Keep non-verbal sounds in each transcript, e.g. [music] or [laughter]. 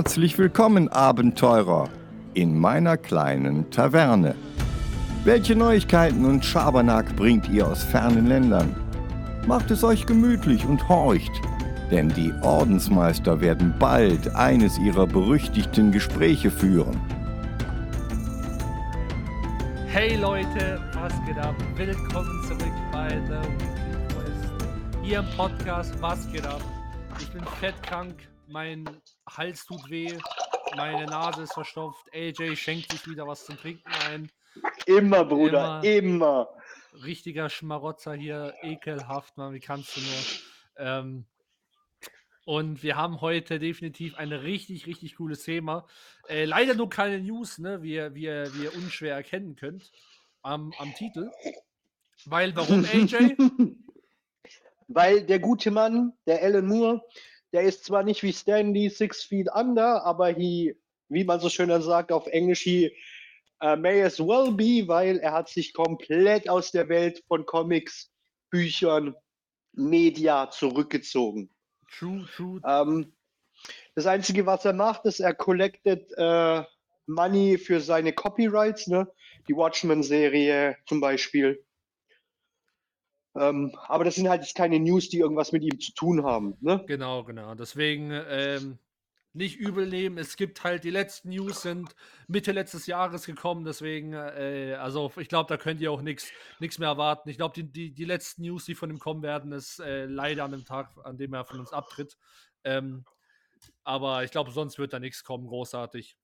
Herzlich willkommen, Abenteurer, in meiner kleinen Taverne. Welche Neuigkeiten und Schabernack bringt ihr aus fernen Ländern? Macht es euch gemütlich und horcht, denn die Ordensmeister werden bald eines ihrer berüchtigten Gespräche führen. Hey Leute, was geht ab? Willkommen zurück bei The Weekly Quest. Hier im Podcast, was geht ab? Ich bin fettkrank, mein Hals tut weh, meine Nase ist verstopft. AJ schenkt sich wieder was zum Trinken ein. Immer, Bruder, immer. immer. Richtiger Schmarotzer hier, ekelhaft, man, wie kannst du nur? Ähm, und wir haben heute definitiv ein richtig, richtig cooles Thema. Äh, leider nur keine News, ne, wie, ihr, wie, wie ihr unschwer erkennen könnt am, am Titel. Weil, warum, AJ? [laughs] Weil der gute Mann, der Alan Moore, der ist zwar nicht wie Stanley six feet under, aber he, wie man so schön sagt auf Englisch, he uh, may as well be, weil er hat sich komplett aus der Welt von Comics, Büchern, Media zurückgezogen. True, true. Ähm, das Einzige, was er macht, ist, er collectet äh, Money für seine Copyrights, ne? Die Watchmen-Serie zum Beispiel. Ähm, aber das sind halt jetzt keine News, die irgendwas mit ihm zu tun haben. Ne? Genau, genau. Deswegen ähm, nicht übel nehmen. Es gibt halt die letzten News sind Mitte letztes Jahres gekommen. Deswegen, äh, also ich glaube, da könnt ihr auch nichts mehr erwarten. Ich glaube, die, die, die letzten News, die von ihm kommen werden, ist äh, leider an dem Tag, an dem er von uns abtritt. Ähm, aber ich glaube, sonst wird da nichts kommen, großartig.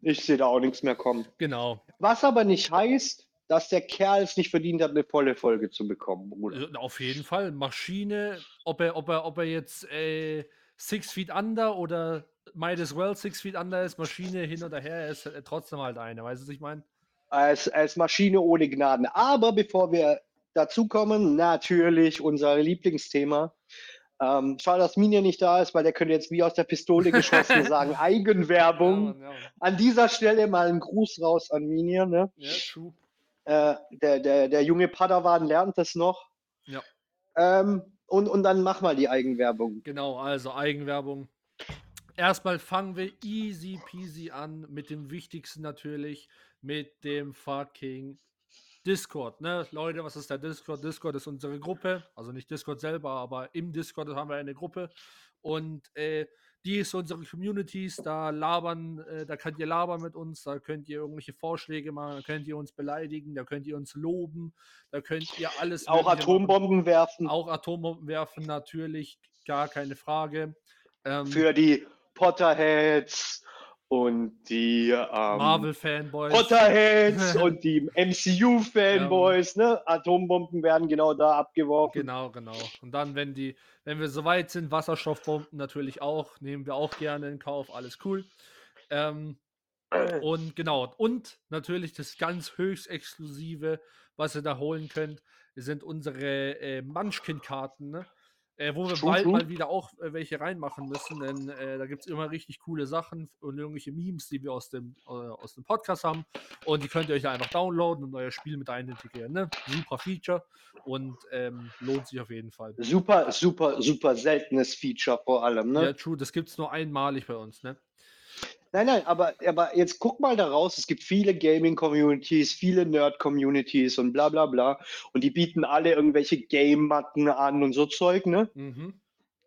Ich sehe da auch nichts mehr kommen. Genau. Was aber nicht heißt, dass der Kerl es nicht verdient hat, eine volle Folge zu bekommen, Bruder. Äh, auf jeden Fall. Maschine, ob er, ob er, ob er jetzt äh, Six Feet Under oder Might as well Six Feet Under ist, Maschine hin oder her, er ist trotzdem halt eine, weißt du, was ich meine? Als, als Maschine ohne Gnaden. Aber bevor wir dazu kommen, natürlich unser Lieblingsthema. Ähm, schade, dass Minja nicht da ist, weil der könnte jetzt wie aus der Pistole geschossen [laughs] sagen, Eigenwerbung. Ja, ja. An dieser Stelle mal einen Gruß raus an Minja. Ne? Ja, true. Äh, der, der, der junge Padawan lernt das noch. Ja. Ähm, und, und dann mach mal die Eigenwerbung. Genau, also Eigenwerbung. Erstmal fangen wir easy peasy an mit dem Wichtigsten natürlich, mit dem fucking Discord. Ne? Leute, was ist der Discord? Discord ist unsere Gruppe, also nicht Discord selber, aber im Discord haben wir eine Gruppe und äh, die ist unsere Communities, da labern, äh, da könnt ihr labern mit uns, da könnt ihr irgendwelche Vorschläge machen, da könnt ihr uns beleidigen, da könnt ihr uns loben, da könnt ihr alles. Auch Atombomben machen. werfen. Auch Atombomben werfen, natürlich, gar keine Frage. Ähm, Für die Potterheads und die ähm, Marvel-Fanboys. Potterheads [laughs] und die MCU-Fanboys, ja. ne? Atombomben werden genau da abgeworfen. Genau, genau. Und dann, wenn die, wenn wir soweit sind, Wasserstoffbomben natürlich auch, nehmen wir auch gerne in Kauf, alles cool. Ähm, und genau, und natürlich das ganz höchst exklusive, was ihr da holen könnt, sind unsere äh, Munchkin-Karten, ne? Äh, wo wir true, bald true. mal wieder auch äh, welche reinmachen müssen, denn äh, da gibt es immer richtig coole Sachen und irgendwelche Memes, die wir aus dem, äh, aus dem Podcast haben. Und die könnt ihr euch einfach downloaden und euer Spiel mit integrieren. Ne? Super Feature und ähm, lohnt sich auf jeden Fall. Super, super, super seltenes Feature vor allem. Ne? Ja, true. Das gibt es nur einmalig bei uns. Ne? Nein, nein, aber, aber jetzt guck mal da raus, es gibt viele Gaming-Communities, viele Nerd-Communities und bla bla bla. Und die bieten alle irgendwelche Game-Matten an und so Zeug, ne? Mhm.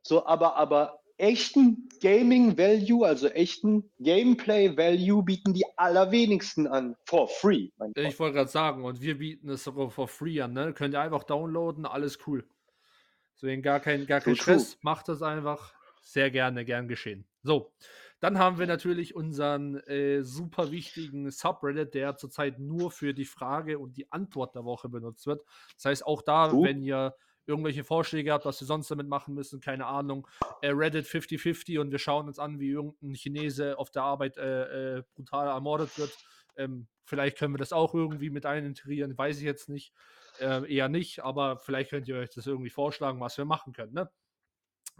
So, aber, aber echten Gaming-Value, also echten Gameplay-Value bieten die allerwenigsten an. For free. Ich wollte gerade sagen, und wir bieten es sogar for free an, ne? Könnt ihr einfach downloaden, alles cool. Deswegen gar kein, gar kein Stress, true. macht das einfach. Sehr gerne, gern geschehen. So. Dann haben wir natürlich unseren äh, super wichtigen Subreddit, der zurzeit nur für die Frage und die Antwort der Woche benutzt wird. Das heißt, auch da, uh. wenn ihr irgendwelche Vorschläge habt, was wir sonst damit machen müssen, keine Ahnung, äh, Reddit 50-50 und wir schauen uns an, wie irgendein Chinese auf der Arbeit äh, äh, brutal ermordet wird. Ähm, vielleicht können wir das auch irgendwie mit einintegrieren, weiß ich jetzt nicht. Äh, eher nicht, aber vielleicht könnt ihr euch das irgendwie vorschlagen, was wir machen können. Ne?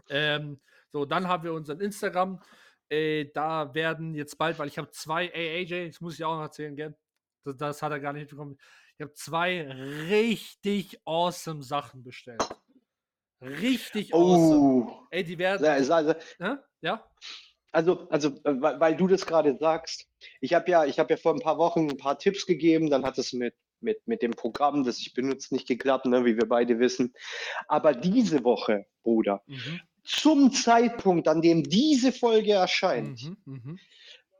Ähm, so, dann haben wir unseren Instagram. Äh, da werden jetzt bald, weil ich habe zwei, ey AJ, das muss ich auch noch erzählen, gell? Das, das hat er gar nicht bekommen. Ich habe zwei richtig awesome Sachen bestellt. Richtig oh. awesome. Ey, die werden. Ja, also, ja? Also, also, äh, weil, du das gerade sagst, ich habe ja, ich habe ja vor ein paar Wochen ein paar Tipps gegeben, dann hat es mit, mit, mit dem Programm, das ich benutze, nicht geklappt, ne, wie wir beide wissen. Aber diese Woche, Bruder, Mhm. Zum Zeitpunkt, an dem diese Folge erscheint, Mhm. Mhm.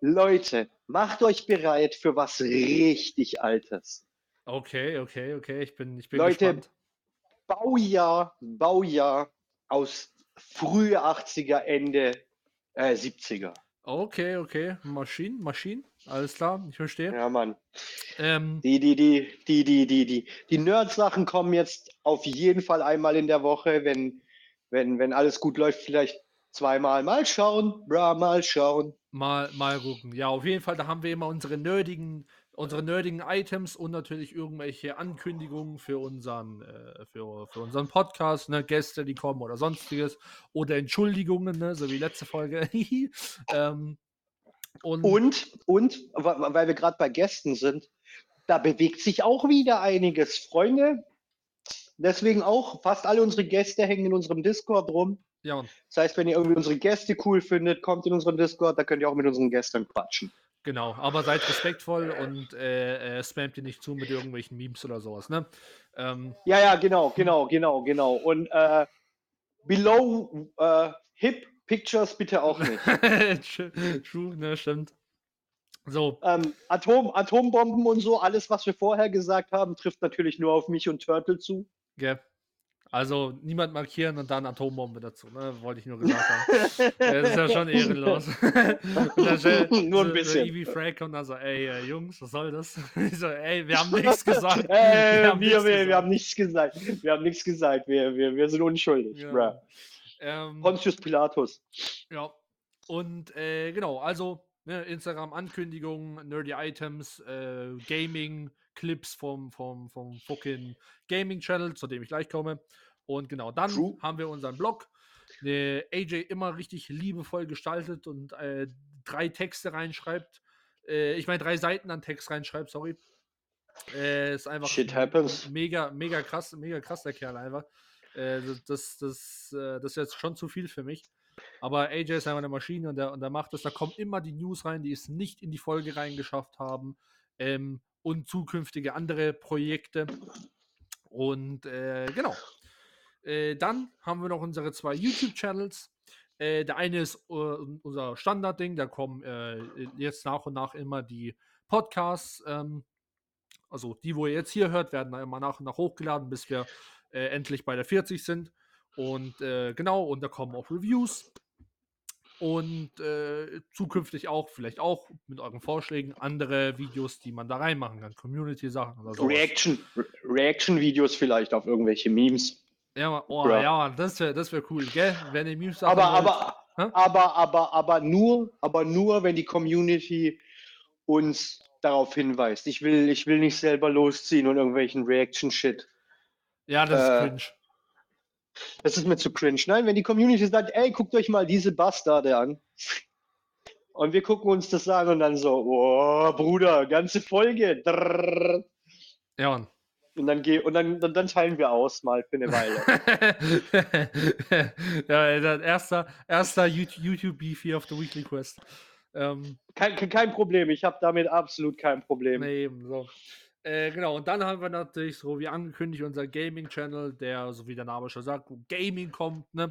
Leute, macht euch bereit für was richtig Altes. Okay, okay, okay. Ich bin, ich bin Leute, gespannt. Baujahr, Baujahr aus frühe 80er, Ende äh, 70er. Okay, okay. Maschinen, Maschinen. Alles klar, ich verstehe. Ja, Mann. Ähm, Die, die, die, die, die, die, die, die Nerd-Sachen kommen jetzt auf jeden Fall einmal in der Woche, wenn, wenn, wenn alles gut läuft, vielleicht zweimal. Mal schauen, bra, mal schauen. mal, mal gucken. Ja, auf jeden Fall, da haben wir immer unsere nerdigen, unsere nerdigen Items und natürlich irgendwelche Ankündigungen für unseren, äh, für, für unseren Podcast, ne, Gäste, die kommen oder sonstiges. Oder Entschuldigungen, ne, so wie letzte Folge. [laughs] ähm, und, Und, und, weil wir gerade bei Gästen sind, da bewegt sich auch wieder einiges. Freunde, deswegen auch, fast alle unsere Gäste hängen in unserem Discord rum. ja, Das heißt, wenn ihr irgendwie unsere Gäste cool findet, kommt in unseren Discord, da könnt ihr auch mit unseren Gästen quatschen. genau. Aber seid respektvoll und äh, äh, spammt ihr nicht zu mit irgendwelchen Memes oder sowas, ne? Ähm, Ja, ja, genau, genau, genau, genau. Und äh, below äh, hip Pictures bitte auch nicht. [laughs] True, ne, stimmt. So, ähm, Atom, Atombomben und so, alles, was wir vorher gesagt haben, trifft natürlich nur auf mich und Turtle zu. Gell. Also niemand markieren und dann Atombombe dazu, ne? Wollte ich nur [laughs] gesagt haben. Das ist ja schon ehrenlos. [laughs] [laughs] Nur ein bisschen. Eevee Frag und dann so, ey, äh, Jungs, was soll das? Ich so, ey, wir haben nichts gesagt. Äh, wir, haben wir, nichts wir, gesagt. haben nichts gesagt. Wir haben nichts gesagt. Wir, wir, wir sind unschuldig. Ja. Ähm, Pontius Pilatus. Ja. Und äh, genau, also ne, Instagram-Ankündigungen, Nerdy Items, äh, Gaming-Clips vom, vom, vom fucking Gaming-Channel, zu dem ich gleich komme. Und genau, dann True. haben wir unseren Blog. Der AJ immer richtig liebevoll gestaltet und äh, drei Texte reinschreibt. Äh, ich meine, drei Seiten an Text reinschreibt, sorry. Äh, ist einfach Shit happens. mega, mega krass, mega krass, der Kerl einfach. Äh, das, das, das, äh, das ist jetzt schon zu viel für mich. Aber AJ ist einfach eine Maschine und der, und der macht es. Da kommen immer die News rein, die es nicht in die Folge reingeschafft haben. Ähm, und zukünftige andere Projekte. Und äh, genau. Äh, dann haben wir noch unsere zwei YouTube-Channels. Äh, der eine ist äh, unser Standardding, da kommen äh, jetzt nach und nach immer die Podcasts. Ähm, also die, wo ihr jetzt hier hört, werden immer nach und nach hochgeladen, bis wir äh, endlich bei der 40 sind. Und genau, und da kommen auch Reviews. Und äh, zukünftig auch, vielleicht auch mit euren Vorschlägen, andere Videos, die man da reinmachen kann. Community-Sachen oder so. Reaction, Re- Reaction-Videos vielleicht auf irgendwelche Memes. Ja, oh, ja, Mann, das wäre das wär cool, gell? Wenn ihr Memes Aber, wollt. aber, aber, aber, aber nur, aber nur, wenn die Community uns darauf hinweist. Ich will, ich will nicht selber losziehen und irgendwelchen Reaction-Shit. Ja, das ist äh, cringe. Das ist mir zu cringe. Nein, wenn die Community sagt, ey, guckt euch mal diese Bastarde an. Und wir gucken uns das an und dann so, oh, Bruder, ganze Folge. Drrrr. Ja, Mann. Und dann, geh, und dann, dann, dann teilen wir aus mal für eine Weile. [laughs] ja, erster, erster YouTube- YouTube-Beef hier auf der Weekly Quest. Ähm, kein, kein Problem, ich habe damit absolut kein Problem. nee, eben so. Äh, genau, und dann haben wir natürlich, so wie angekündigt, unser Gaming-Channel, der, so wie der Name schon sagt, Gaming kommt. Ne?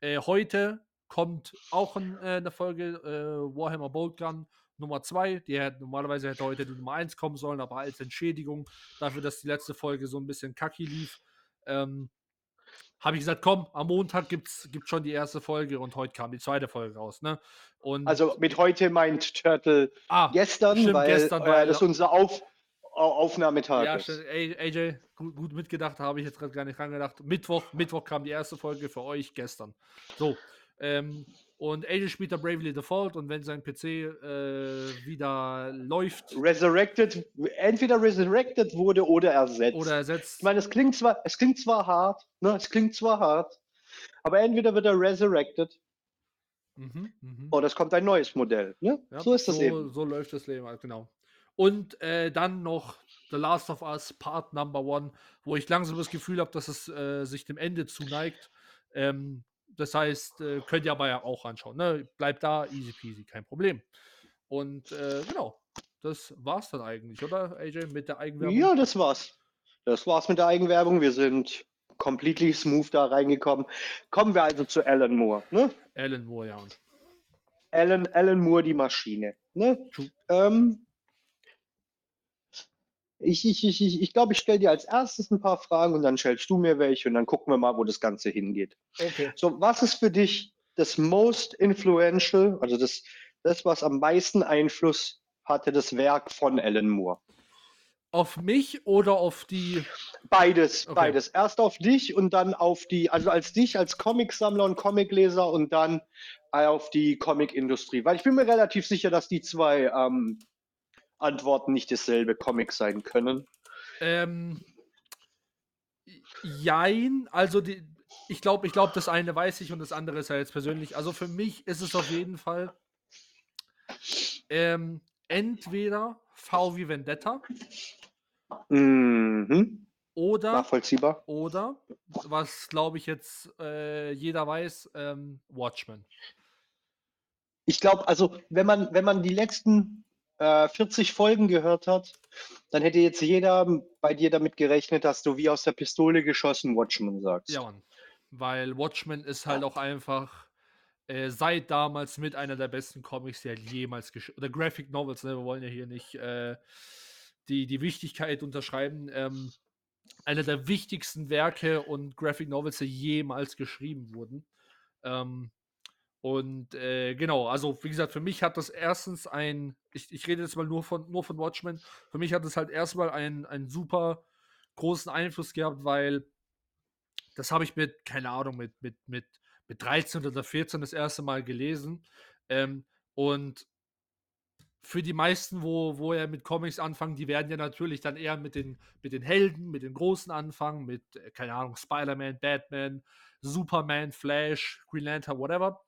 Äh, heute kommt auch ein, äh, eine Folge äh, Warhammer Boltgun Nummer 2. Die hätte, normalerweise hätte heute die Nummer 1 kommen sollen, aber als Entschädigung dafür, dass die letzte Folge so ein bisschen kacki lief, ähm, habe ich gesagt, komm, am Montag gibt's, gibt's schon die erste Folge und heute kam die zweite Folge raus. Ne? Und, Also mit heute meint Turtle ah, gestern, stimmt, weil, gestern, weil- das unser Auf, Au- Aufnahmetag Ja, AJ, gut, gut mitgedacht, habe ich jetzt gerade gar nicht dran gedacht. Mittwoch, Mittwoch kam die erste Folge für euch gestern. So. Ähm, und AJ spielt da Bravely Default und wenn sein PC äh, wieder läuft Resurrected, entweder resurrected wurde oder ersetzt. oder ersetzt, ich meine, es klingt zwar, es klingt zwar hart, ne, es klingt zwar hart, aber entweder wird er resurrected mhm, mhm. oder es kommt ein neues Modell. Ne? Ja, so ist das so, eben. So läuft das Leben halt, genau. Und äh, dann noch The Last of Us Part Number One, wo ich langsam das Gefühl habe, dass es äh, sich dem Ende zuneigt. Ähm, das heißt, äh, könnt ihr aber ja auch anschauen. Ne? Bleibt da, easy peasy, kein Problem. Und äh, genau, das war's dann eigentlich, oder AJ, mit der Eigenwerbung? Ja, das war's. Das war's mit der Eigenwerbung. Wir sind completely smooth da reingekommen. Kommen wir also zu Alan Moore. Ne? Alan Moore, ja. Alan, Alan Moore, die Maschine. Ne? Ähm, ich ich, ich, ich, ich glaube, ich stelle dir als erstes ein paar Fragen und dann stellst du mir welche und dann gucken wir mal, wo das Ganze hingeht. Okay. So, was ist für dich das most influential, also das, das, was am meisten Einfluss hatte, das Werk von Alan Moore? Auf mich oder auf die. Beides, Okay. beides. Erst auf dich und dann auf die, also als dich als Comicsammler und Comicleser und dann auf die Comicindustrie. Weil ich bin mir relativ sicher, dass die zwei ähm, Antworten nicht dasselbe Comic sein können. Ähm, jein, also die, ich glaube, ich glaube, das eine weiß ich und das andere ist ja jetzt persönlich. Also für mich ist es auf jeden Fall ähm, entweder V wie Vendetta Mhm. oder Nachvollziehbar. oder was glaube ich jetzt äh, jeder weiß, ähm, Watchmen. Ich glaube, also wenn man, wenn man die letzten äh, 40 Folgen gehört hat, dann hätte jetzt jeder bei dir damit gerechnet, dass du wie aus der Pistole geschossen Watchmen sagst. Ja, Mann. Weil Watchmen ist halt auch einfach äh, seit damals mit einer der besten Comics, die halt jemals geschrieben Oder Graphic Novels, ne? Wir wollen ja hier nicht äh, die, die Wichtigkeit unterschreiben. Ähm, einer der wichtigsten Werke und Graphic Novels, die jemals geschrieben wurden. Ähm, und äh, genau, also wie gesagt, für mich hat das erstens ein, ich, ich rede jetzt mal nur von, nur von Watchmen, für mich hat es halt erstmal einen, einen super großen Einfluss gehabt, weil das habe ich mit, keine Ahnung, mit, mit, mit, mit 13 oder 14 das erste Mal gelesen. Ähm, und für die meisten, wo, wo er mit Comics anfangen, die werden ja natürlich dann eher mit den, mit den Helden, mit den Großen anfangen, mit, äh, keine Ahnung, Spider-Man, Batman, Superman, Flash, Green Lantern, whatever.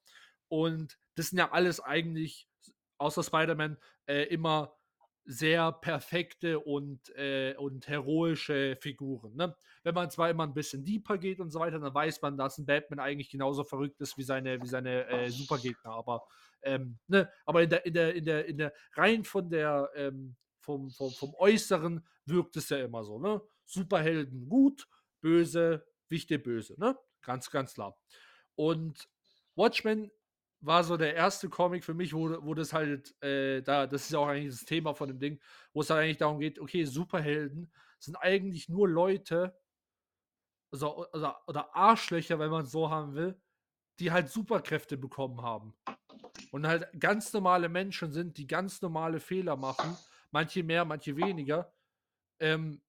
Und das sind ja alles eigentlich, außer Spider-Man, äh, immer sehr perfekte und, äh, und heroische Figuren. Ne? Wenn man zwar immer ein bisschen deeper geht und so weiter, dann weiß man, dass ein Batman eigentlich genauso verrückt ist wie seine, wie seine äh, Supergegner. Aber, ähm, ne? aber in der, in der, in der, in der rein von der, ähm, vom, vom, vom Äußeren wirkt es ja immer so, ne? Superhelden gut, böse, wichtig böse, ne? Ganz, ganz klar. Und Watchmen war so der erste Comic für mich, wo, wo das halt, äh, da, das ist ja auch eigentlich das Thema von dem Ding, wo es halt eigentlich darum geht, okay, Superhelden sind eigentlich nur Leute, also, oder, oder Arschlöcher, wenn man es so haben will, die halt Superkräfte bekommen haben. Und halt ganz normale Menschen sind, die ganz normale Fehler machen, manche mehr, manche weniger, ähm,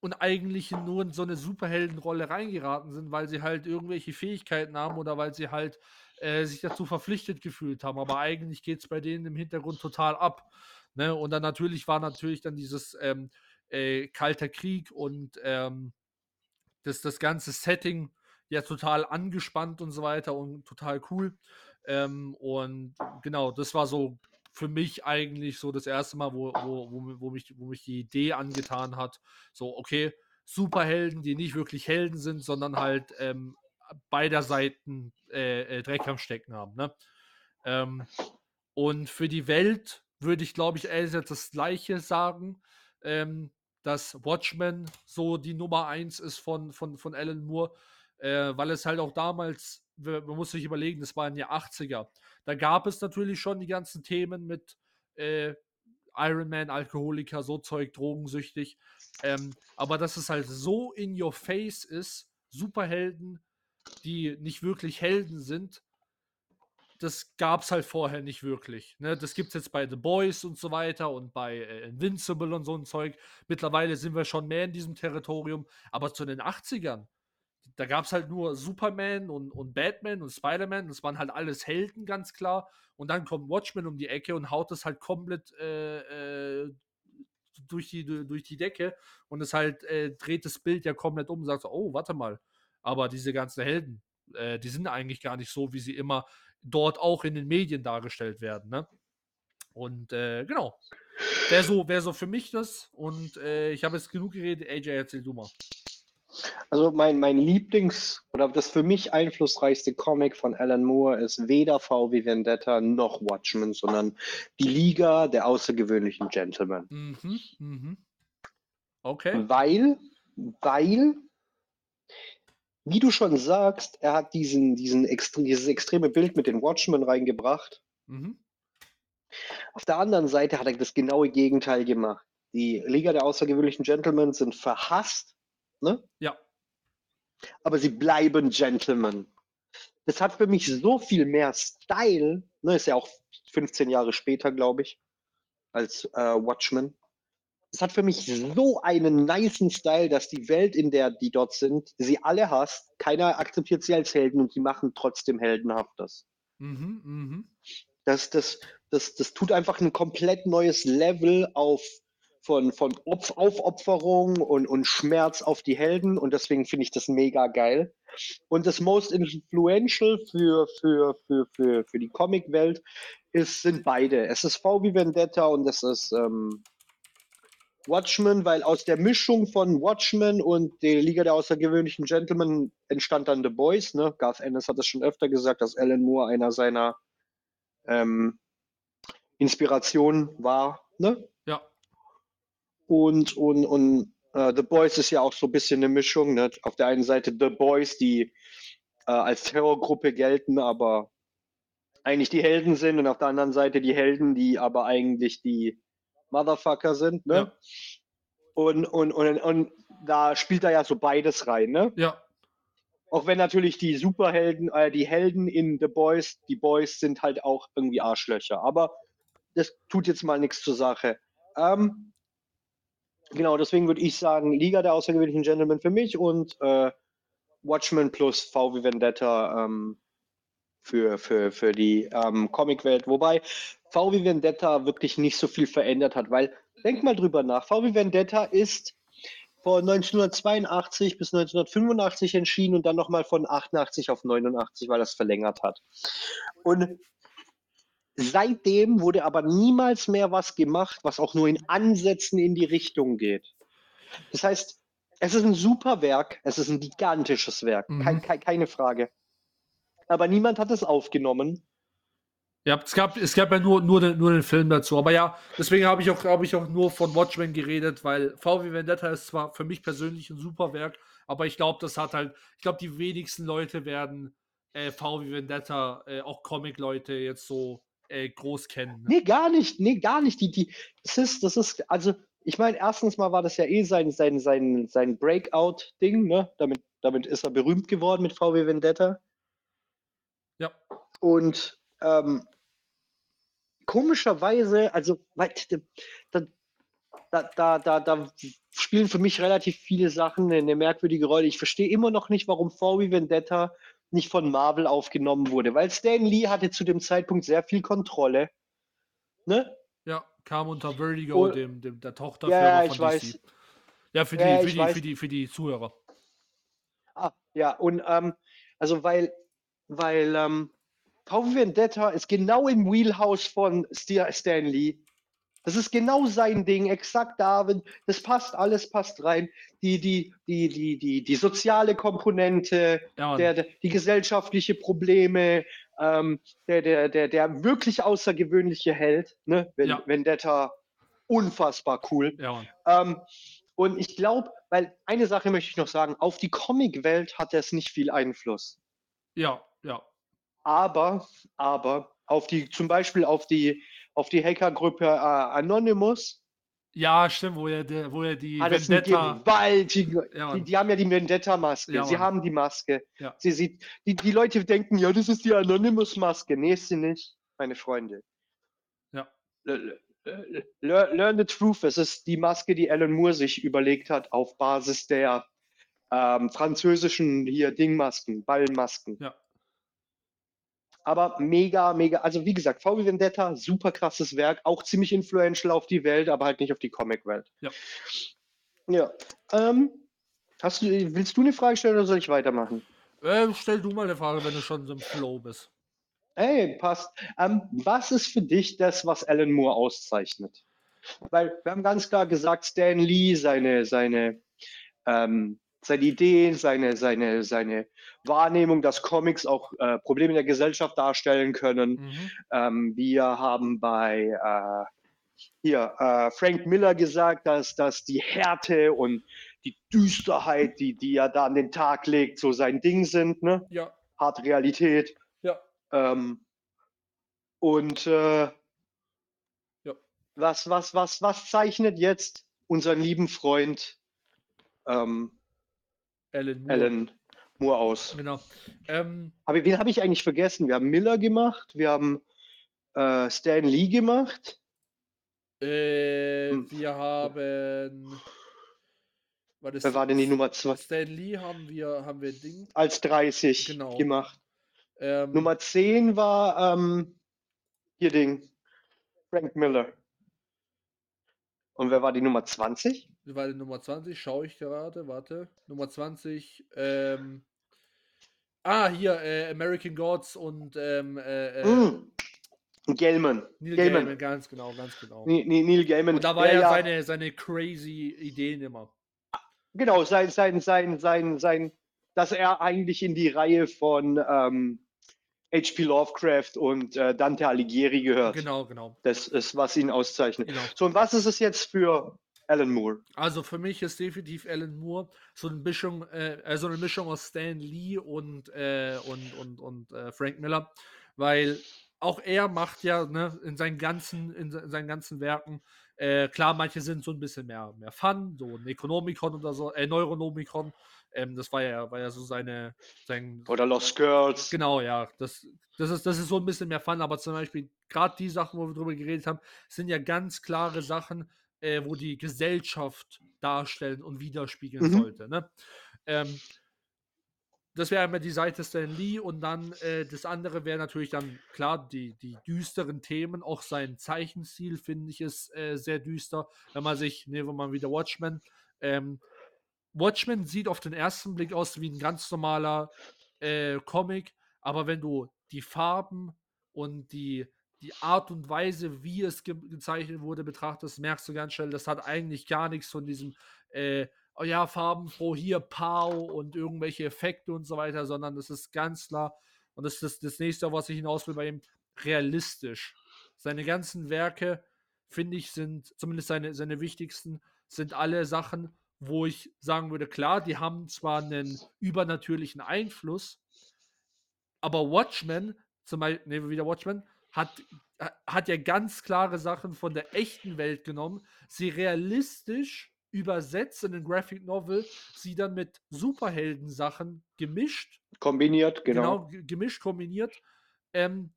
und eigentlich nur in so eine Superheldenrolle reingeraten sind, weil sie halt irgendwelche Fähigkeiten haben oder weil sie halt äh, sich dazu verpflichtet gefühlt haben. Aber eigentlich geht es bei denen im Hintergrund total ab. Ne? Und dann natürlich war natürlich dann dieses ähm, äh, Kalter Krieg und ähm, das, das ganze Setting ja total angespannt und so weiter und total cool. Ähm, und genau, das war so für mich eigentlich so das erste Mal, wo, wo, wo, wo, mich, wo mich die Idee angetan hat, so, okay, Superhelden, die nicht wirklich Helden sind, sondern halt ähm, beider Seiten äh, äh, am Stecken haben. Ne? Ähm, und für die Welt würde ich, glaube ich, ehrlich das Gleiche sagen, ähm, dass Watchmen so die Nummer eins ist von, von, von Alan Moore, äh, weil es halt auch damals, man muss sich überlegen, das waren ja 80er. Da gab es natürlich schon die ganzen Themen mit äh, Iron Man, Alkoholiker, so Zeug, drogensüchtig. Ähm, aber dass es halt so in your face ist, Superhelden, die nicht wirklich Helden sind, das gab es halt vorher nicht wirklich. Ne? Das gibt es jetzt bei The Boys und so weiter und bei äh, Invincible und so ein Zeug. Mittlerweile sind wir schon mehr in diesem Territorium. Aber zu den 80ern, da gab es halt nur Superman und, und Batman und Spider-Man. Das waren halt alles Helden, ganz klar. Und dann kommt Watchmen um die Ecke und haut das halt komplett äh, äh, durch, die, durch die Decke. Und es halt äh, dreht das Bild ja komplett um und sagt so, oh, warte mal. Aber diese ganzen Helden, äh, die sind eigentlich gar nicht so, wie sie immer dort auch in den Medien dargestellt werden. Ne? Und äh, genau. Wäre so, wär so für mich das. Und äh, ich habe jetzt genug geredet. AJ, erzähl du mal. Also mein, mein Lieblings- oder das für mich einflussreichste Comic von Alan Moore ist weder VW Vendetta noch Watchmen, sondern die Liga der außergewöhnlichen Gentlemen. Mhm, mhm. Okay. Weil, weil, wie du schon sagst, er hat diesen, diesen extre dieses extreme Bild mit den Watchmen reingebracht. Mhm. Auf der anderen Seite hat er das genaue Gegenteil gemacht. Die Liga der außergewöhnlichen Gentlemen sind verhasst, ne? Ja. aber sie bleiben Gentlemen. Das hat für mich so viel mehr Style, ne? ist ja auch 15 Jahre später, glaube ich, als äh, Watchmen. Es hat für mich so einen nicen Style, dass die Welt, in der die dort sind, sie alle hasst. Keiner akzeptiert sie als Helden und die machen trotzdem heldenhaftes. Mhm, mhm. Das, das, das, das tut einfach ein komplett neues Level auf von, von Opf Aufopferung und, und Schmerz auf die Helden und deswegen finde ich das mega geil. Und das Most Influential für, für, für, für, für die Comicwelt ist, sind beide. Es ist VW Vendetta und es ist ähm, Watchmen, weil aus der Mischung von Watchmen und der Liga der außergewöhnlichen Gentlemen entstand dann The Boys. Ne? Garth Ennis hat das schon öfter gesagt, dass Alan Moore einer seiner ähm, Inspirationen war. Ne? Ja. Und, und, und äh, The Boys ist ja auch so ein bisschen eine Mischung. Ne? Auf der einen Seite The Boys, die äh, als Terrorgruppe gelten, aber eigentlich die Helden sind, und auf der anderen Seite die Helden, die aber eigentlich die Motherfucker sind. Ne? Ja. Und, und, und, und da spielt er ja so beides rein. Ne? Ja. Auch wenn natürlich die Superhelden, äh, die Helden in The Boys, die Boys sind halt auch irgendwie Arschlöcher. Aber das tut jetzt mal nichts zur Sache. Ähm, genau, deswegen würde ich sagen, Liga der außergewöhnlichen Gentlemen für mich und äh, Watchmen plus VW Vendetta ähm, für, für, für die ähm, Comicwelt. Wobei VW Vendetta wirklich nicht so viel verändert hat, weil, denk mal drüber nach, VW Vendetta ist von 1982 bis 1985 entschieden und dann nochmal von 88 auf 89, weil das verlängert hat. Und seitdem wurde aber niemals mehr was gemacht, was auch nur in Ansätzen in die Richtung geht. Das heißt, es ist ein super Werk, es ist ein gigantisches Werk, Mhm. kein, kein, keine Frage. Aber niemand hat es aufgenommen. Ja, es gab, es gab ja nur, nur, den, nur den Film dazu. Aber ja, deswegen habe ich, auch, hab ich auch nur von Watchmen geredet, weil VW Vendetta ist zwar für mich persönlich ein super Werk, aber ich glaube, das hat halt, ich glaube, die wenigsten Leute werden äh, VW Vendetta, äh, auch Comic-Leute, jetzt so äh, groß kennen. Nee, gar nicht, nee, gar nicht. Die, die, das ist, das ist, also, ich meine, erstens mal war das ja eh sein, sein, sein, sein Breakout-Ding, ne? Damit, damit ist er berühmt geworden mit VW Vendetta. Ja. Und ähm, komischerweise, also da, da, da, da, spielen für mich relativ viele Sachen eine, merkwürdige Rolle. Ich verstehe immer noch nicht, warum VW Vendetta nicht von Marvel aufgenommen wurde, weil Stan Lee hatte zu dem Zeitpunkt sehr viel Kontrolle. Ne? Ja, kam unter Vertigo, Oh. dem, dem, der Ja, Tochterfirma ja, von ich DC. weiß. Ja, für die, Ja, für, ich die, weiß. für, die, für die Zuhörer. Ah, ja, und ähm, also weil, weil ähm, VW Vendetta ist genau im Wheelhouse von Sti- Stan Lee. Das ist genau sein Ding, exakt David. Das passt, alles passt rein. Die, die, die, die, die, die soziale Komponente, Ja, der, der, die gesellschaftliche Probleme, ähm, der, der, der, der wirklich außergewöhnliche Held, ne? Ven- Ja. Vendetta, unfassbar cool. ja. Ähm, und ich glaube, weil eine Sache möchte ich noch sagen, auf die Comicwelt hat es nicht viel Einfluss. ja. Aber, aber auf die, zum Beispiel auf die, auf die Hackergruppe äh, Anonymous Ja, stimmt, wo er, der, wo er die es eine Vendetta. gewaltige, Ja, die, die haben ja die Vendetta-Maske, Ja, sie haben die Maske. Ja. Sie sieht, die, die Leute denken, ja, das ist die Anonymous-Maske. Nee, ist sie nicht, meine Freunde. Ja. Le- le- le- Learn the truth. Es ist die Maske, die Alan Moore sich überlegt hat auf Basis der ähm, französischen hier Dingmasken, Ballmasken. Ja. Aber mega, mega, also wie gesagt, VW Vendetta, super krasses Werk, auch ziemlich influential auf die Welt, aber halt nicht auf die Comicwelt. Ja. Ja. Ähm, hast du, willst du eine Frage stellen oder soll ich weitermachen? Äh, stell du mal eine Frage, wenn du schon so im Flow bist. Hey, passt. Ähm, was ist für dich das, was Alan Moore auszeichnet? Weil wir haben ganz klar gesagt, Stan Lee, seine, seine, ähm, seine Ideen, seine, seine, seine Wahrnehmung, dass Comics auch äh, Probleme in der Gesellschaft darstellen können. Mhm. Ähm, wir haben bei äh, hier äh, Frank Miller gesagt, dass, dass die Härte und die Düsterheit, die, die er da an den Tag legt, so sein Ding sind, ne? Ja, Harte Realität. ja. Ähm, und äh, Ja. was, was, was, was zeichnet jetzt unseren lieben Freund ähm, Alan Moore. Alan Moore aus? Genau. Ähm, Aber wen habe ich eigentlich vergessen? Wir haben Miller gemacht, wir haben äh, Stan Lee gemacht. äh, Hm. wir haben. War das Wer war denn die Nummer 2? Stan Lee haben wir, haben wir Ding. Als 30 Genau. gemacht. Ähm, Nummer 10 war ähm, hier Ding. Frank Miller. Und wer war die Nummer 20? war die Nummer 20, schaue ich gerade, warte. Nummer 20, ähm. Ah, hier, äh, American Gods und ähm, äh, Mm. Gaiman. Neil Gaiman. Gaiman, ganz genau, ganz genau. Ni- Neil Gaiman. Und da war der ja, ja seine, seine crazy Ideen immer. Genau, sein, sein, sein, sein, sein, dass er eigentlich in die Reihe von ähm, H.P. Lovecraft und äh, Dante Alighieri gehört. Genau, genau. Das ist, was ihn auszeichnet. genau. So, und was ist es jetzt für Alan Moore? Also für mich ist definitiv Alan Moore so eine Mischung, äh, äh, so eine Mischung aus Stan Lee und, äh, und, und, und äh, Frank Miller, weil auch er macht ja ne, in seinen ganzen, in, se- in seinen ganzen Werken, äh, klar, manche sind so ein bisschen mehr, mehr Fun, so ein Necronomicon oder so, äh, Neuronomicon, ähm, das war ja, war ja so seine, sein, Oder Lost Girls? Genau, ja. Das, das, ist, das ist so ein bisschen mehr Fun, aber zum Beispiel gerade die Sachen, wo wir drüber geredet haben, sind ja ganz klare Sachen, äh, wo die Gesellschaft darstellen und widerspiegeln Mhm. sollte. Ne? Ähm, das wäre einmal die Seite Stan Lee und dann äh, das andere wäre natürlich dann klar die, die düsteren Themen. Auch sein Zeichenstil finde ich ist äh, sehr düster. Wenn man sich, nehmen wir mal wieder Watchmen. Ähm, Watchmen sieht auf den ersten Blick aus wie ein ganz normaler äh, Comic, aber wenn du die Farben und die, die Art und Weise, wie es ge gezeichnet wurde, betrachtest, merkst du ganz schnell, das hat eigentlich gar nichts von diesem, äh, oh ja, farbenfroh, hier Pow und irgendwelche Effekte und so weiter, sondern es ist ganz klar, und das ist das, das nächste, was ich hinaus will bei ihm, realistisch. Seine ganzen Werke, finde ich, sind, zumindest seine, seine wichtigsten, sind alle Sachen, wo ich sagen würde, klar, die haben zwar einen übernatürlichen Einfluss, aber Watchmen, zum Beispiel, nehmen wir wieder Watchmen, hat, ha- hat ja ganz klare Sachen von der echten Welt genommen, sie realistisch übersetzt in den Graphic Novel, sie dann mit Superhelden-Sachen gemischt Kombiniert, genau. genau, ge- gemischt, kombiniert ähm,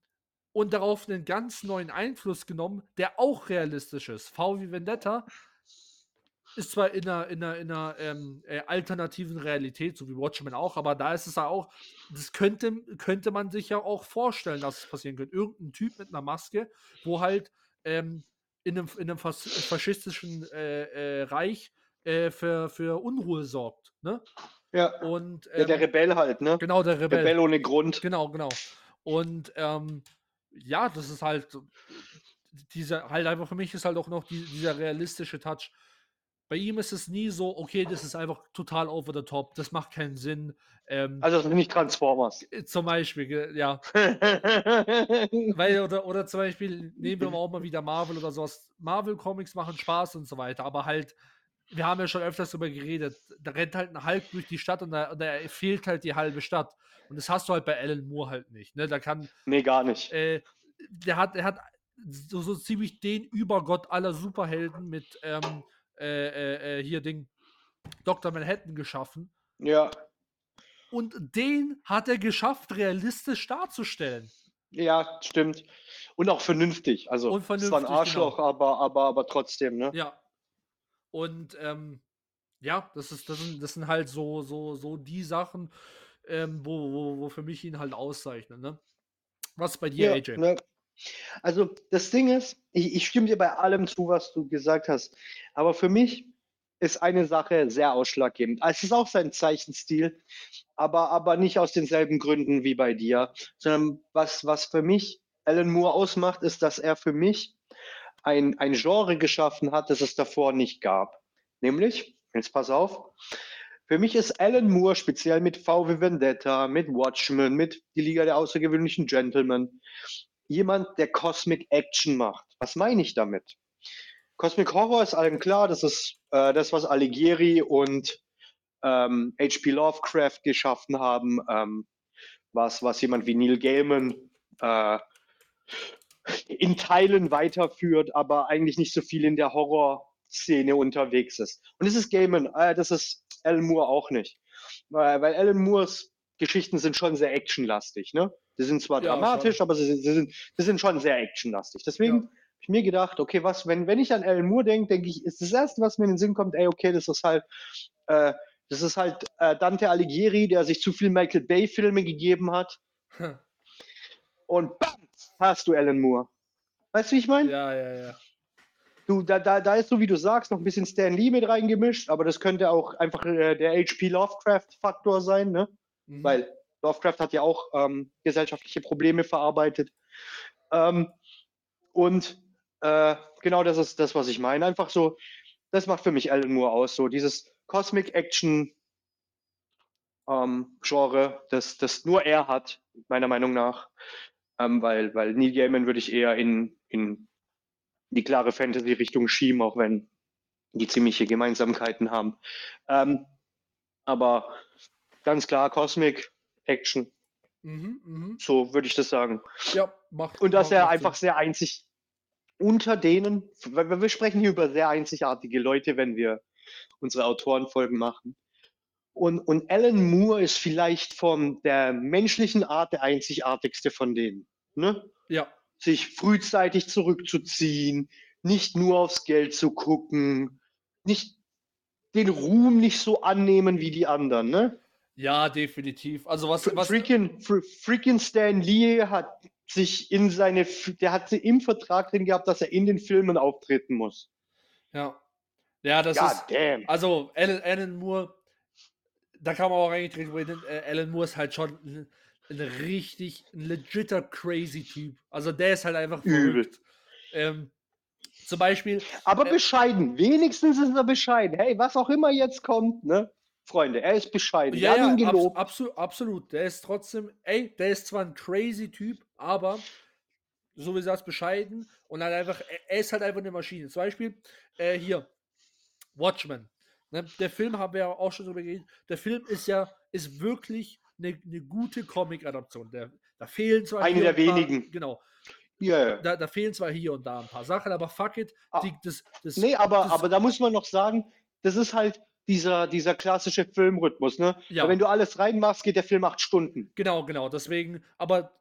und darauf einen ganz neuen Einfluss genommen, der auch realistisch ist. V wie Vendetta ist zwar in einer, in einer, in einer ähm, äh, alternativen Realität, so wie Watchmen auch, aber da ist es ja auch, das könnte, könnte man sich ja auch vorstellen, dass es passieren könnte. Irgendein Typ mit einer Maske, wo halt ähm, in einem, in einem fas faschistischen äh, äh, Reich äh, für, für Unruhe sorgt. Ne? Ja. Und ja, der ähm, Rebell halt, ne? genau, der Rebell. Rebell ohne Grund. Genau, genau. Und ähm, ja, das ist halt dieser, halt einfach für mich ist halt auch noch die, dieser realistische Touch. Bei ihm ist es nie so, okay, das ist einfach total over the top, das macht keinen Sinn. Ähm, Also das sind nicht Transformers. äh, zum Beispiel, ja. [laughs] Weil, oder, oder zum Beispiel, nehmen wir mal auch mal wieder Marvel oder sowas. Marvel-Comics machen Spaß und so weiter, aber halt, wir haben ja schon öfters darüber geredet, da rennt halt ein Hulk durch die Stadt und da, da fehlt halt die halbe Stadt. Und das hast du halt bei Alan Moore halt nicht. Ne? Da kann, nee, gar nicht. äh, der hat, er hat so, so ziemlich den Übergott aller Superhelden mit ähm, äh, äh, äh, hier Ding Dr. Manhattan geschaffen. Ja. Und den hat er geschafft, realistisch darzustellen. Ja, stimmt. Und auch vernünftig. Also Und es war ein vernünftig, Arschloch, genau. aber, aber, aber trotzdem, ne? Ja. Und ähm, ja, das ist, das sind, das sind halt so, so, so die Sachen, ähm, wo, wo, wo für mich ihn halt auszeichnen. Ne? Was bei dir, AJ? ne? Also das Ding ist, ich, ich stimme dir bei allem zu, was du gesagt hast. Aber für mich ist eine Sache sehr ausschlaggebend. Es ist auch sein Zeichenstil, aber, aber nicht aus denselben Gründen wie bei dir, sondern was, was für mich Alan Moore ausmacht, ist, dass er für mich ein, ein Genre geschaffen hat, das es davor nicht gab. Nämlich, jetzt pass auf, Für mich ist Alan Moore speziell mit VW Vendetta, mit Watchmen, mit Die Liga der außergewöhnlichen Gentlemen jemand, der Cosmic Action macht. Was meine ich damit? Cosmic Horror ist allen klar, das ist äh, das, was Alighieri und ähm, H.P. Lovecraft geschaffen haben, ähm, was, was jemand wie Neil Gaiman äh, in Teilen weiterführt, aber eigentlich nicht so viel in der Horrorszene unterwegs ist. Und das ist Gaiman, äh, das ist Alan Moore auch nicht. Weil, weil Alan Moores Geschichten sind schon sehr actionlastig, ne? Sie sind zwar ja, dramatisch, schon. aber sie, sie, sind, sie sind schon sehr actionlastig. Deswegen ja. habe ich mir gedacht, okay, was, wenn, wenn ich an Alan Moore denke, denke ich, ist das Erste, was mir in den Sinn kommt, ey, okay, das ist halt, äh, das ist halt äh, Dante Alighieri, der sich zu viel Michael Bay-Filme gegeben hat. Hm. Und bam, hast du Alan Moore. Weißt du, wie ich meine? Ja, ja, ja. Du, da, da, da ist so, wie du sagst, noch ein bisschen Stan Lee mit reingemischt, aber das könnte auch einfach äh, der HP Lovecraft-Faktor sein, ne? Mhm. Weil Lovecraft hat ja auch ähm, gesellschaftliche Probleme verarbeitet. Ähm, und äh, genau das ist das, was ich meine. Einfach so, das macht für mich Alan Moore aus. So dieses Cosmic Action ähm, Genre, das, das nur er hat, meiner Meinung nach. Ähm, weil, weil Neil Gaiman würde ich eher in, in die klare Fantasy-Richtung schieben, auch wenn die ziemliche Gemeinsamkeiten haben. Ähm, aber ganz klar, Cosmic Action. Mhm, mh. So würde ich das sagen. Ja, macht. Und dass er einfach sehr einzig unter denen, weil wir sprechen hier über sehr einzigartige Leute, wenn wir unsere Autorenfolgen machen. Und, und Alan Moore ist vielleicht von der menschlichen Art der einzigartigste von denen. Ne? Ja. Sich frühzeitig zurückzuziehen, nicht nur aufs Geld zu gucken, nicht den Ruhm nicht so annehmen wie die anderen, ne? Ja, definitiv. Also was, was freaking, freaking Stan Lee hat sich in seine, der hat im Vertrag drin gehabt, dass er in den Filmen auftreten muss. Ja. Ja, das God ist. Damn. Also Alan, Alan Moore, da kann man auch eigentlich drüber reden. Äh, Alan Moore ist halt schon ein, ein, richtig, ein legitter crazy Typ. Also der ist halt einfach Übel. Ähm, zum Beispiel. Aber äh, bescheiden. Wenigstens ist er bescheiden. Hey, was auch immer jetzt kommt, ne? Freunde, er ist bescheiden. Ja, Wir haben ihn gelobt. Abs absolut, absolut. Der ist trotzdem, ey, der ist zwar ein crazy Typ, aber so wie gesagt, bescheiden und halt einfach, er ist halt einfach eine Maschine. Zum Beispiel äh, hier, Watchmen. Ne? Der Film haben wir ja auch schon drüber geredet. Der Film ist ja, ist wirklich eine, eine gute Comic-Adaption. Da fehlen zwar. Eine der wenigen. Paar, genau. Yeah. Da, da, fehlen zwar hier und da ein paar Sachen, aber fuck it. Ah, die, das, das, nee, aber, das, aber da muss man noch sagen, das ist halt, dieser, dieser klassische Filmrhythmus, ne? Ja. wenn du alles reinmachst, geht der Film acht Stunden. Genau, genau. Deswegen, aber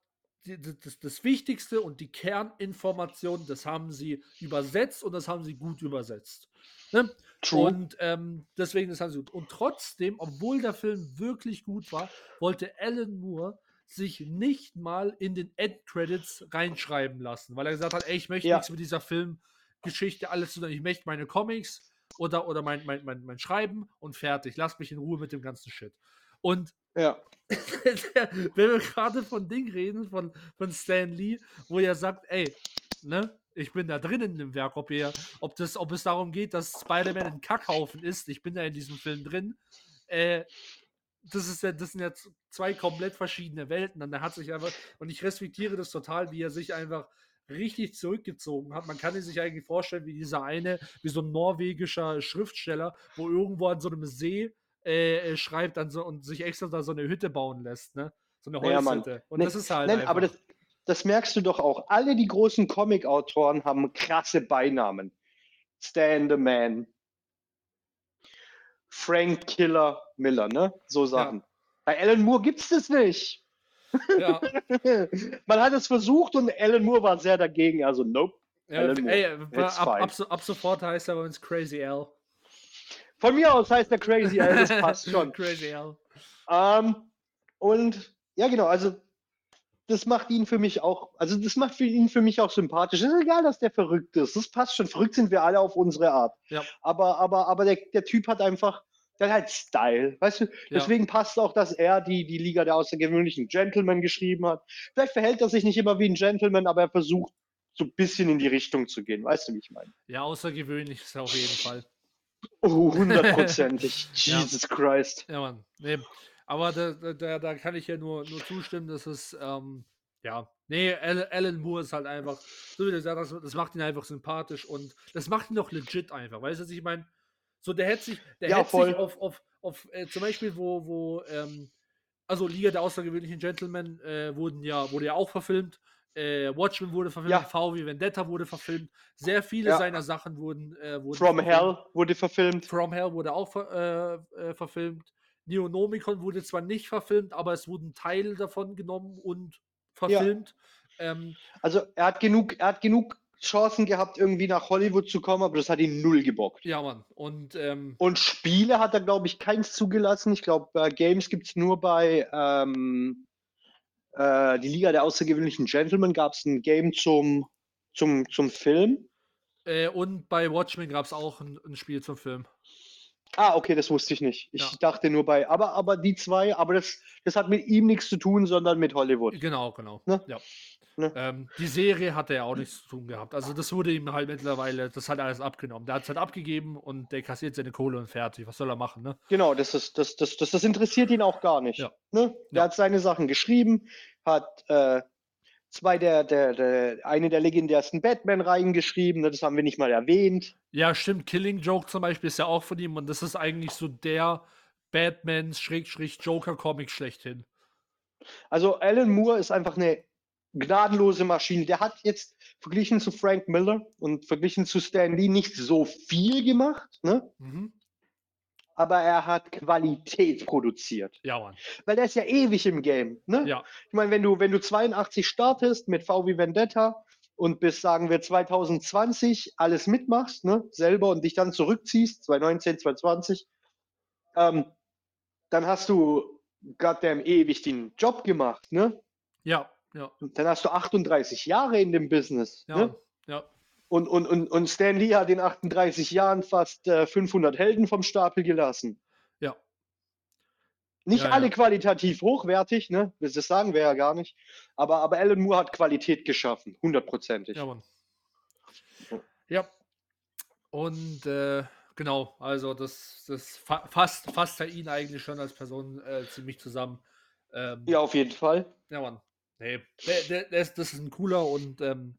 das, das, Wichtigste und die Kerninformation, das haben sie übersetzt und das haben sie gut übersetzt. Ne? True. Und ähm, deswegen, das haben sie gut. Und trotzdem, obwohl der Film wirklich gut war, wollte Alan Moore sich nicht mal in den End-Credits reinschreiben lassen, weil er gesagt hat, ey, ich möchte ja. nichts mit dieser Filmgeschichte alles zu tun. Ich möchte meine Comics oder, oder mein, mein, mein, mein Schreiben und fertig. Lass mich in Ruhe mit dem ganzen Shit. Und ja. [laughs] wenn wir gerade von Ding reden, von, von Stan Lee, wo er sagt, ey, ne, ich bin da drin in dem Werk, ob ihr, ob das, ob es darum geht, dass Spider-Man ein Kackhaufen ist, ich bin da in diesem Film drin. Äh, das ist ja, das sind jetzt zwei komplett verschiedene Welten. Und er hat sich einfach, und ich respektiere das total, wie er sich einfach richtig zurückgezogen hat. Man kann sich eigentlich vorstellen, wie dieser eine, wie so ein norwegischer Schriftsteller, wo irgendwo an so einem See äh, schreibt dann so, und sich extra da so eine Hütte bauen lässt, ne? So eine Holzhütte. Ja, und nee, das ist halt. Nein, aber das, das merkst du doch auch. Alle die großen Comic-Autoren haben krasse Beinamen. Stan the Man, Frank Killer Miller, ne? So Sachen. Ja. Bei Alan Moore gibt's das nicht. Ja. [laughs] Man hat es versucht und Alan Moore war sehr dagegen, also nope. Ja, ey, ab, ab, ab, sofort heißt er bei uns Crazy Al. Von mir aus heißt er Crazy Al, das [laughs] passt schon. Crazy Al. Ähm, und ja, genau, also das macht ihn für mich auch, also das macht für ihn für mich auch sympathisch. Es ist egal, dass der verrückt ist. Das passt schon. Verrückt sind wir alle auf unsere Art. Ja. Aber, aber, aber der, der Typ hat einfach, der hat halt Style. Weißt du, ja. deswegen passt auch, dass er die, die Liga der außergewöhnlichen Gentlemen geschrieben hat. Vielleicht verhält er sich nicht immer wie ein Gentleman, aber er versucht so ein bisschen in die Richtung zu gehen. Weißt du, wie ich meine? Ja, außergewöhnlich ist er auf jeden Fall. Oh, hundertprozentig. [laughs] Jesus Christ. Ja, Mann. Nee. Aber da, da, da kann ich ja nur, nur zustimmen, dass es, ähm, ja, nee, Alan, Moore ist halt einfach, so wie du sagst, das macht ihn einfach sympathisch und das macht ihn doch legit einfach. Weißt du, was ich meine? So, der hätte sich, der Ja, hätte voll. sich auf, auf, auf äh, zum Beispiel, wo, wo, ähm, also Liga der außergewöhnlichen Gentlemen äh, wurden ja, wurde ja auch verfilmt. Äh, Watchmen wurde verfilmt, Ja. VW Vendetta wurde verfilmt. Sehr viele Ja. seiner Sachen wurden, äh, wurden From verfilmt. Hell wurde verfilmt. From Hell wurde auch ver äh, äh, verfilmt. Neonomicon wurde zwar nicht verfilmt, aber es wurden Teile davon genommen und verfilmt. Ähm, Also er hat genug, er hat genug Chancen gehabt, irgendwie nach Hollywood zu kommen, aber das hat ihn null gebockt. ja, Mann. Und ähm, Und Spiele hat er, glaube ich, keins zugelassen. Ich glaube, äh, Games gibt es nur bei ähm, äh, die Liga der außergewöhnlichen Gentlemen gab es ein Game zum, zum, zum Film. äh, und bei Watchmen gab es auch ein, ein Spiel zum Film. Ah, okay, das wusste ich nicht. Ich Ja. dachte nur bei, aber, aber die zwei, aber das, das hat mit ihm nichts zu tun, sondern mit Hollywood. Genau, genau. Ne? Ja. Ne? Ähm, die Serie hat er ja auch nichts zu tun gehabt. Also das wurde ihm halt mittlerweile, das hat alles abgenommen. Der hat es halt abgegeben und der kassiert seine Kohle und fertig. Was soll er machen, ne? Genau, das, ist, das, das, das, das interessiert ihn auch gar nicht. Ja. Ne? Der Ja. hat seine Sachen geschrieben, hat äh, zwei der, der, der, eine der legendärsten Batman-Reihen geschrieben, ne? das haben wir nicht mal erwähnt. Ja, stimmt. Killing Joke zum Beispiel ist ja auch von ihm und das ist eigentlich so der Batman-Joker-Comic schlechthin. Also Alan Moore ist einfach eine gnadenlose Maschine. Der hat jetzt verglichen zu Frank Miller und verglichen zu Stan Lee nicht so viel gemacht, ne? Mhm. aber er hat Qualität produziert. Ja, Mann. Weil der ist ja ewig im Game. Ne? Ja. Ich meine, wenn du, wenn du 82 startest mit VW Vendetta und bis, sagen wir, 2020 alles mitmachst, ne, selber und dich dann zurückziehst, 2019, 2020, ähm, dann hast du goddamn ewig den Job gemacht, ne? Ja, ja, Und dann hast du 38 Jahre in dem Business. ja, Ne? ja. Und, und, und, und Stan Lee hat in 38 Jahren fast äh, 500 Helden vom Stapel gelassen. Ja. Nicht Ja, alle ja. qualitativ hochwertig, ne? Das das sagen wir ja gar nicht. Aber, aber Alan Moore hat Qualität geschaffen, hundertprozentig. Ja, Mann. Ja. Und äh, genau, also das, das fa fasst, fasst ja ihn eigentlich schon als Person äh, ziemlich zusammen. Ähm, Ja, auf jeden Fall. Ja, Mann. Nee, der, der, ist, das ist ein cooler und ähm,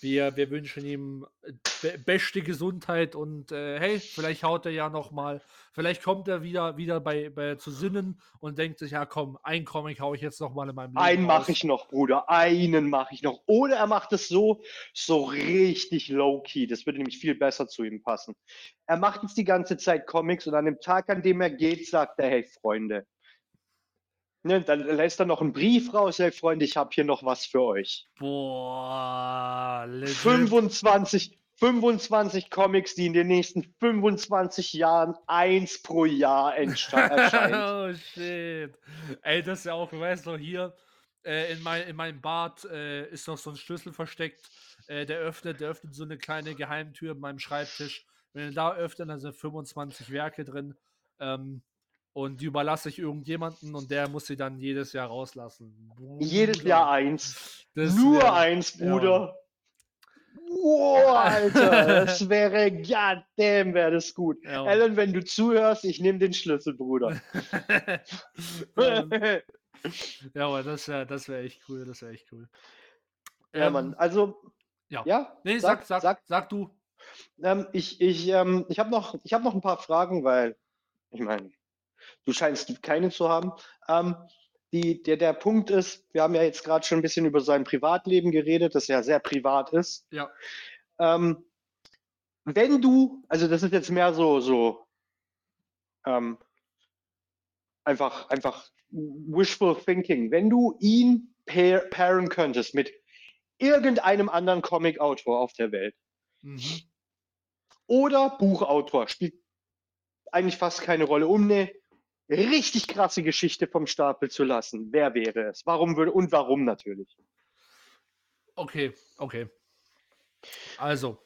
wir, wir wünschen ihm äh, be beste Gesundheit und äh, hey, vielleicht haut er ja noch mal, vielleicht kommt er wieder, wieder bei, bei zu Sinnen und denkt sich, ja komm, ein Comic hau ich jetzt noch mal in meinem Leben Einen mache ich noch, Bruder. Einen mache ich noch. Oder er macht es so, so richtig low-key. Das würde nämlich viel besser zu ihm passen. Er macht jetzt die ganze Zeit Comics und an dem Tag, an dem er geht, sagt er, hey Freunde. Ne, dann lässt er noch einen Brief raus, hey Freunde, ich habe hier noch was für euch. Boah, legit. 25, 25 Comics, die in den nächsten 25 Jahren eins pro Jahr [laughs] erscheint. oh shit. Ey, das ist ja auch, du weißt doch, hier äh, in, mein, in meinem Bad äh, ist noch so ein Schlüssel versteckt. Äh, der öffnet, der öffnet so eine kleine Geheimtür in meinem Schreibtisch. Wenn er da öffnet, dann sind 25 Werke drin. Ähm, und die überlasse ich irgendjemanden und der muss sie dann jedes Jahr rauslassen. Jedes Bruder, Jahr eins. das Nur wär- eins, ja. Bruder. Wow, [laughs] Alter, das wäre, goddamn, wäre das gut. Ja. Alan, wenn du zuhörst, ich nehme den Schlüssel, Bruder. [laughs] ja, ja, aber das wäre das wär echt cool. Das wäre echt cool. ja, Ähm, Mann, also, ja. ja, Nee, sag, sag, sag, sag, du. Ähm, ich ich, ähm, ich habe noch, ich hab noch ein paar Fragen, weil, ich meine, du scheinst keine zu haben. Ähm, die, der, der Punkt ist, wir haben ja jetzt gerade schon ein bisschen über sein Privatleben geredet, das ja sehr privat ist. Ja. Ähm, wenn du, also das ist jetzt mehr so, so ähm, einfach, einfach wishful thinking, wenn du ihn pair, pairen könntest mit irgendeinem anderen Comic-Autor auf der Welt, Mhm. oder Buchautor. Spielt eigentlich fast keine Rolle. Um eine richtig krasse Geschichte vom Stapel zu lassen, wer wäre es? Warum würde und warum natürlich? Okay, okay. Also,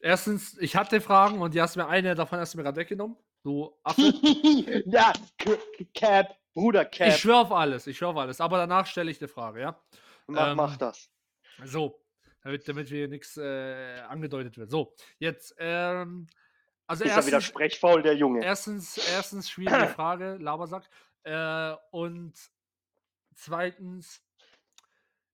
erstens, ich hatte Fragen und die hast mir eine davon hast du mir gerade weggenommen. Du Affe. [laughs] ja, Cap, Bruder Cap, Ich schwöre auf alles, ich schwöre auf alles. Aber danach stelle ich eine Frage, ja? mach, ähm, mach das. So, damit, damit hier nichts äh, angedeutet wird. So, jetzt, ähm, Also ist er wieder erstens, sprechfaul, der Junge. erstens, erstens schwierige [clears throat] Frage, Labersack. Äh, und zweitens,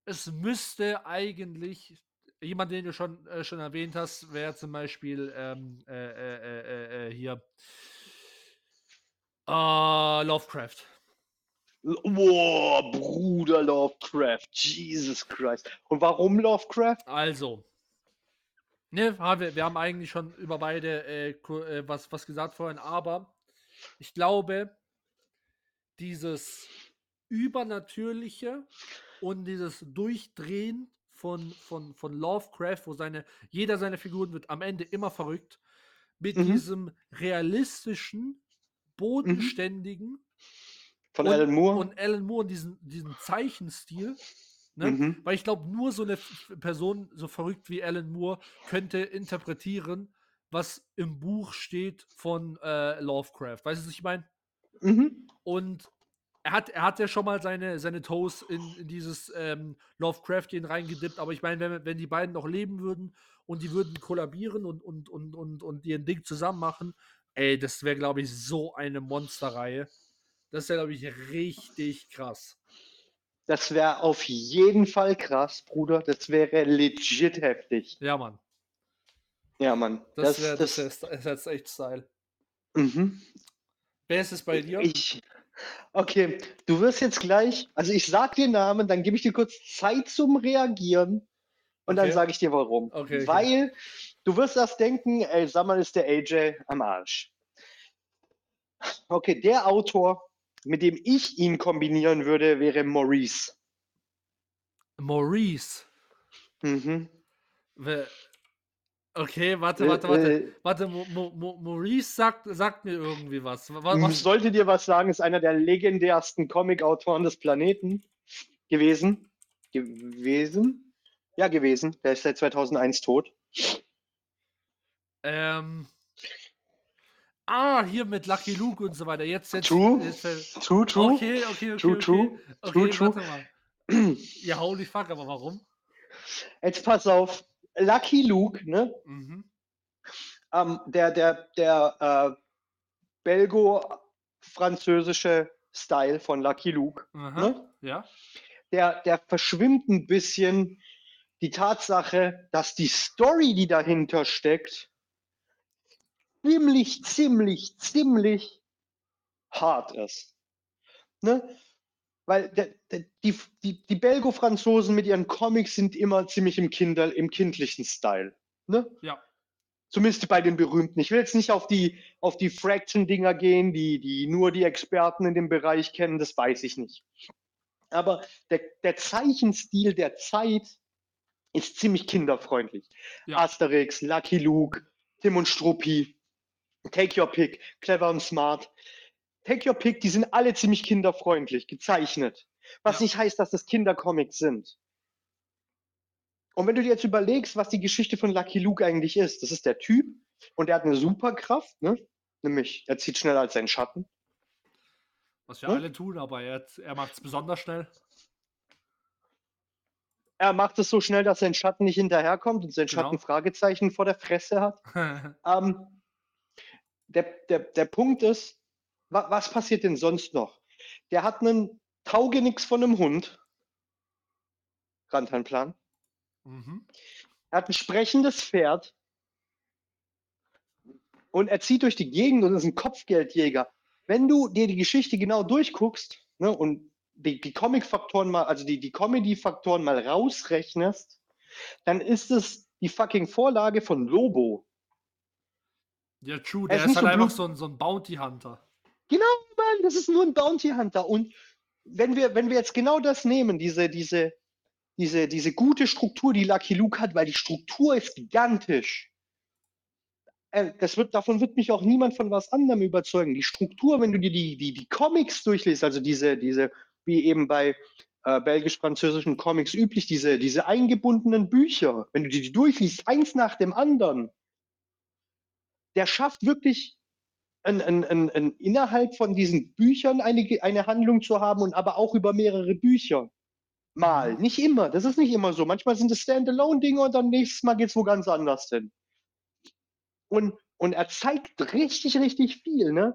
es müsste eigentlich, jemand, den du schon, äh, schon erwähnt hast, wäre zum Beispiel ähm, äh, äh, äh, äh, hier Lovecraft. Boah, Bruder Lovecraft, Jesus Christ. Und warum Lovecraft? Also, ne, wir, wir haben eigentlich schon über beide äh, äh, was, was gesagt vorhin, aber ich glaube, dieses Übernatürliche und dieses Durchdrehen von, von, von Lovecraft, wo seine, jeder seiner Figuren wird am Ende immer verrückt, mit Mhm. diesem realistischen, bodenständigen Von und, Alan Moore? und Alan Moore und diesen, diesen Zeichenstil. Ne? Mhm. Weil ich glaube, nur so eine Person, so verrückt wie Alan Moore, könnte interpretieren, was im Buch steht von äh, Lovecraft. Weißt du, was ich meine? Mhm. Und er hat, er hat ja schon mal seine, seine Toes in, in dieses ähm, Lovecraftian reingedippt, aber ich meine, wenn, wenn die beiden noch leben würden und die würden kollabieren und, und, und, und, und ihren Ding zusammen machen, ey, das wäre, glaube ich, so eine Monsterreihe. Das wäre, glaube ich, richtig krass. Das wäre auf jeden Fall krass, Bruder. Das wäre legit heftig. Ja, Mann. Ja, Mann. Das wäre das, das wär, das echt Style. mhm. Wer ist es bei dir? Ich. Okay, du wirst jetzt gleich, also ich sag dir Namen, dann gebe ich dir kurz Zeit zum Reagieren und dann Okay. sage ich dir warum. Okay, okay. Weil du wirst erst denken, ey, sag mal, ist der AJ am Arsch. Okay, der Autor, mit dem ich ihn kombinieren würde, wäre Maurice. Maurice. Mhm. Okay, warte, Äh, warte, warte. äh, Warte, Mo Mo Mo Maurice sagt, sagt mir irgendwie was. Wa- was? Sollte dir was sagen, ist einer der legendärsten Comic-Autoren des Planeten gewesen. Gewesen? Ja, gewesen. Der ist seit 2001 tot. Ähm. Ah, hier mit Lucky Luke und so weiter. Jetzt, jetzt. True. jetzt fällt- True, true. Okay, okay, okay. True, okay. true. Okay, True, true. warte mal. [clears throat] Ja, holy fuck, aber warum? Jetzt pass auf. Lucky Luke, ne? Mhm. Ähm, der der, der äh, belgo-französische Style von Lucky Luke, Aha. ne? Ja. der, der verschwimmt ein bisschen die Tatsache, dass die Story, die dahinter steckt, ziemlich, ziemlich, ziemlich hart ist. Ne? Weil der, der, die, die, die Belgo-Franzosen mit ihren Comics sind immer ziemlich im, Kinder, im kindlichen Style. Ne? Ja. Zumindest bei den berühmten. Ich will jetzt nicht auf die, auf die Fraction-Dinger gehen, die, die nur die Experten in dem Bereich kennen, das weiß ich nicht. Aber der, der Zeichenstil der Zeit ist ziemlich kinderfreundlich. Ja. Asterix, Lucky Luke, Tim und Struppi, Take Your Pick, Clever und Smart. Take Your Pick, die sind alle ziemlich kinderfreundlich gezeichnet. Was Ja. nicht heißt, dass das Kindercomics sind. Und wenn du dir jetzt überlegst, was die Geschichte von Lucky Luke eigentlich ist, das ist der Typ und der hat eine Superkraft, ne? nämlich er zieht schneller als sein Schatten. Was wir Hm? alle tun, aber er, er macht es besonders schnell. Er macht es so schnell, dass sein Schatten nicht hinterherkommt und sein Genau. Schatten Fragezeichen vor der Fresse hat. [laughs] Ähm, der, der, der Punkt ist, wa, was passiert denn sonst noch? Der hat einen Taugenix von einem Hund. Rantanplan. mhm. Er hat ein sprechendes Pferd. Und er zieht durch die Gegend und ist ein Kopfgeldjäger. Wenn du dir die Geschichte genau durchguckst ne, und die, die Comic-Faktoren mal, also die, die Comedy-Faktoren mal rausrechnest, dann ist es die fucking Vorlage von Lobo. Ja, true. Er Der ist ist, nicht halt so einfach so ein, so ein Bounty Hunter. Genau, Mann, das ist nur ein Bounty Hunter. Und wenn wir, wenn wir jetzt genau das nehmen, diese, diese, diese, diese gute Struktur, die Lucky Luke hat, weil die Struktur ist gigantisch. Äh, Das wird, davon wird mich auch niemand von was anderem überzeugen. Die Struktur, wenn du dir die, die, die Comics durchliest, also diese, diese, wie eben bei äh, belgisch-französischen Comics üblich, diese, diese eingebundenen Bücher, wenn du die, die durchliest, eins nach dem anderen, der schafft wirklich ein, ein, ein, innerhalb von diesen Büchern eine, eine Handlung zu haben und aber auch über mehrere Bücher. Mal. Mhm. Nicht immer. Das ist nicht immer so. Manchmal sind es Standalone-Dinge und dann nächstes Mal geht es wo ganz anders hin. Und und er zeigt richtig, richtig viel, ne?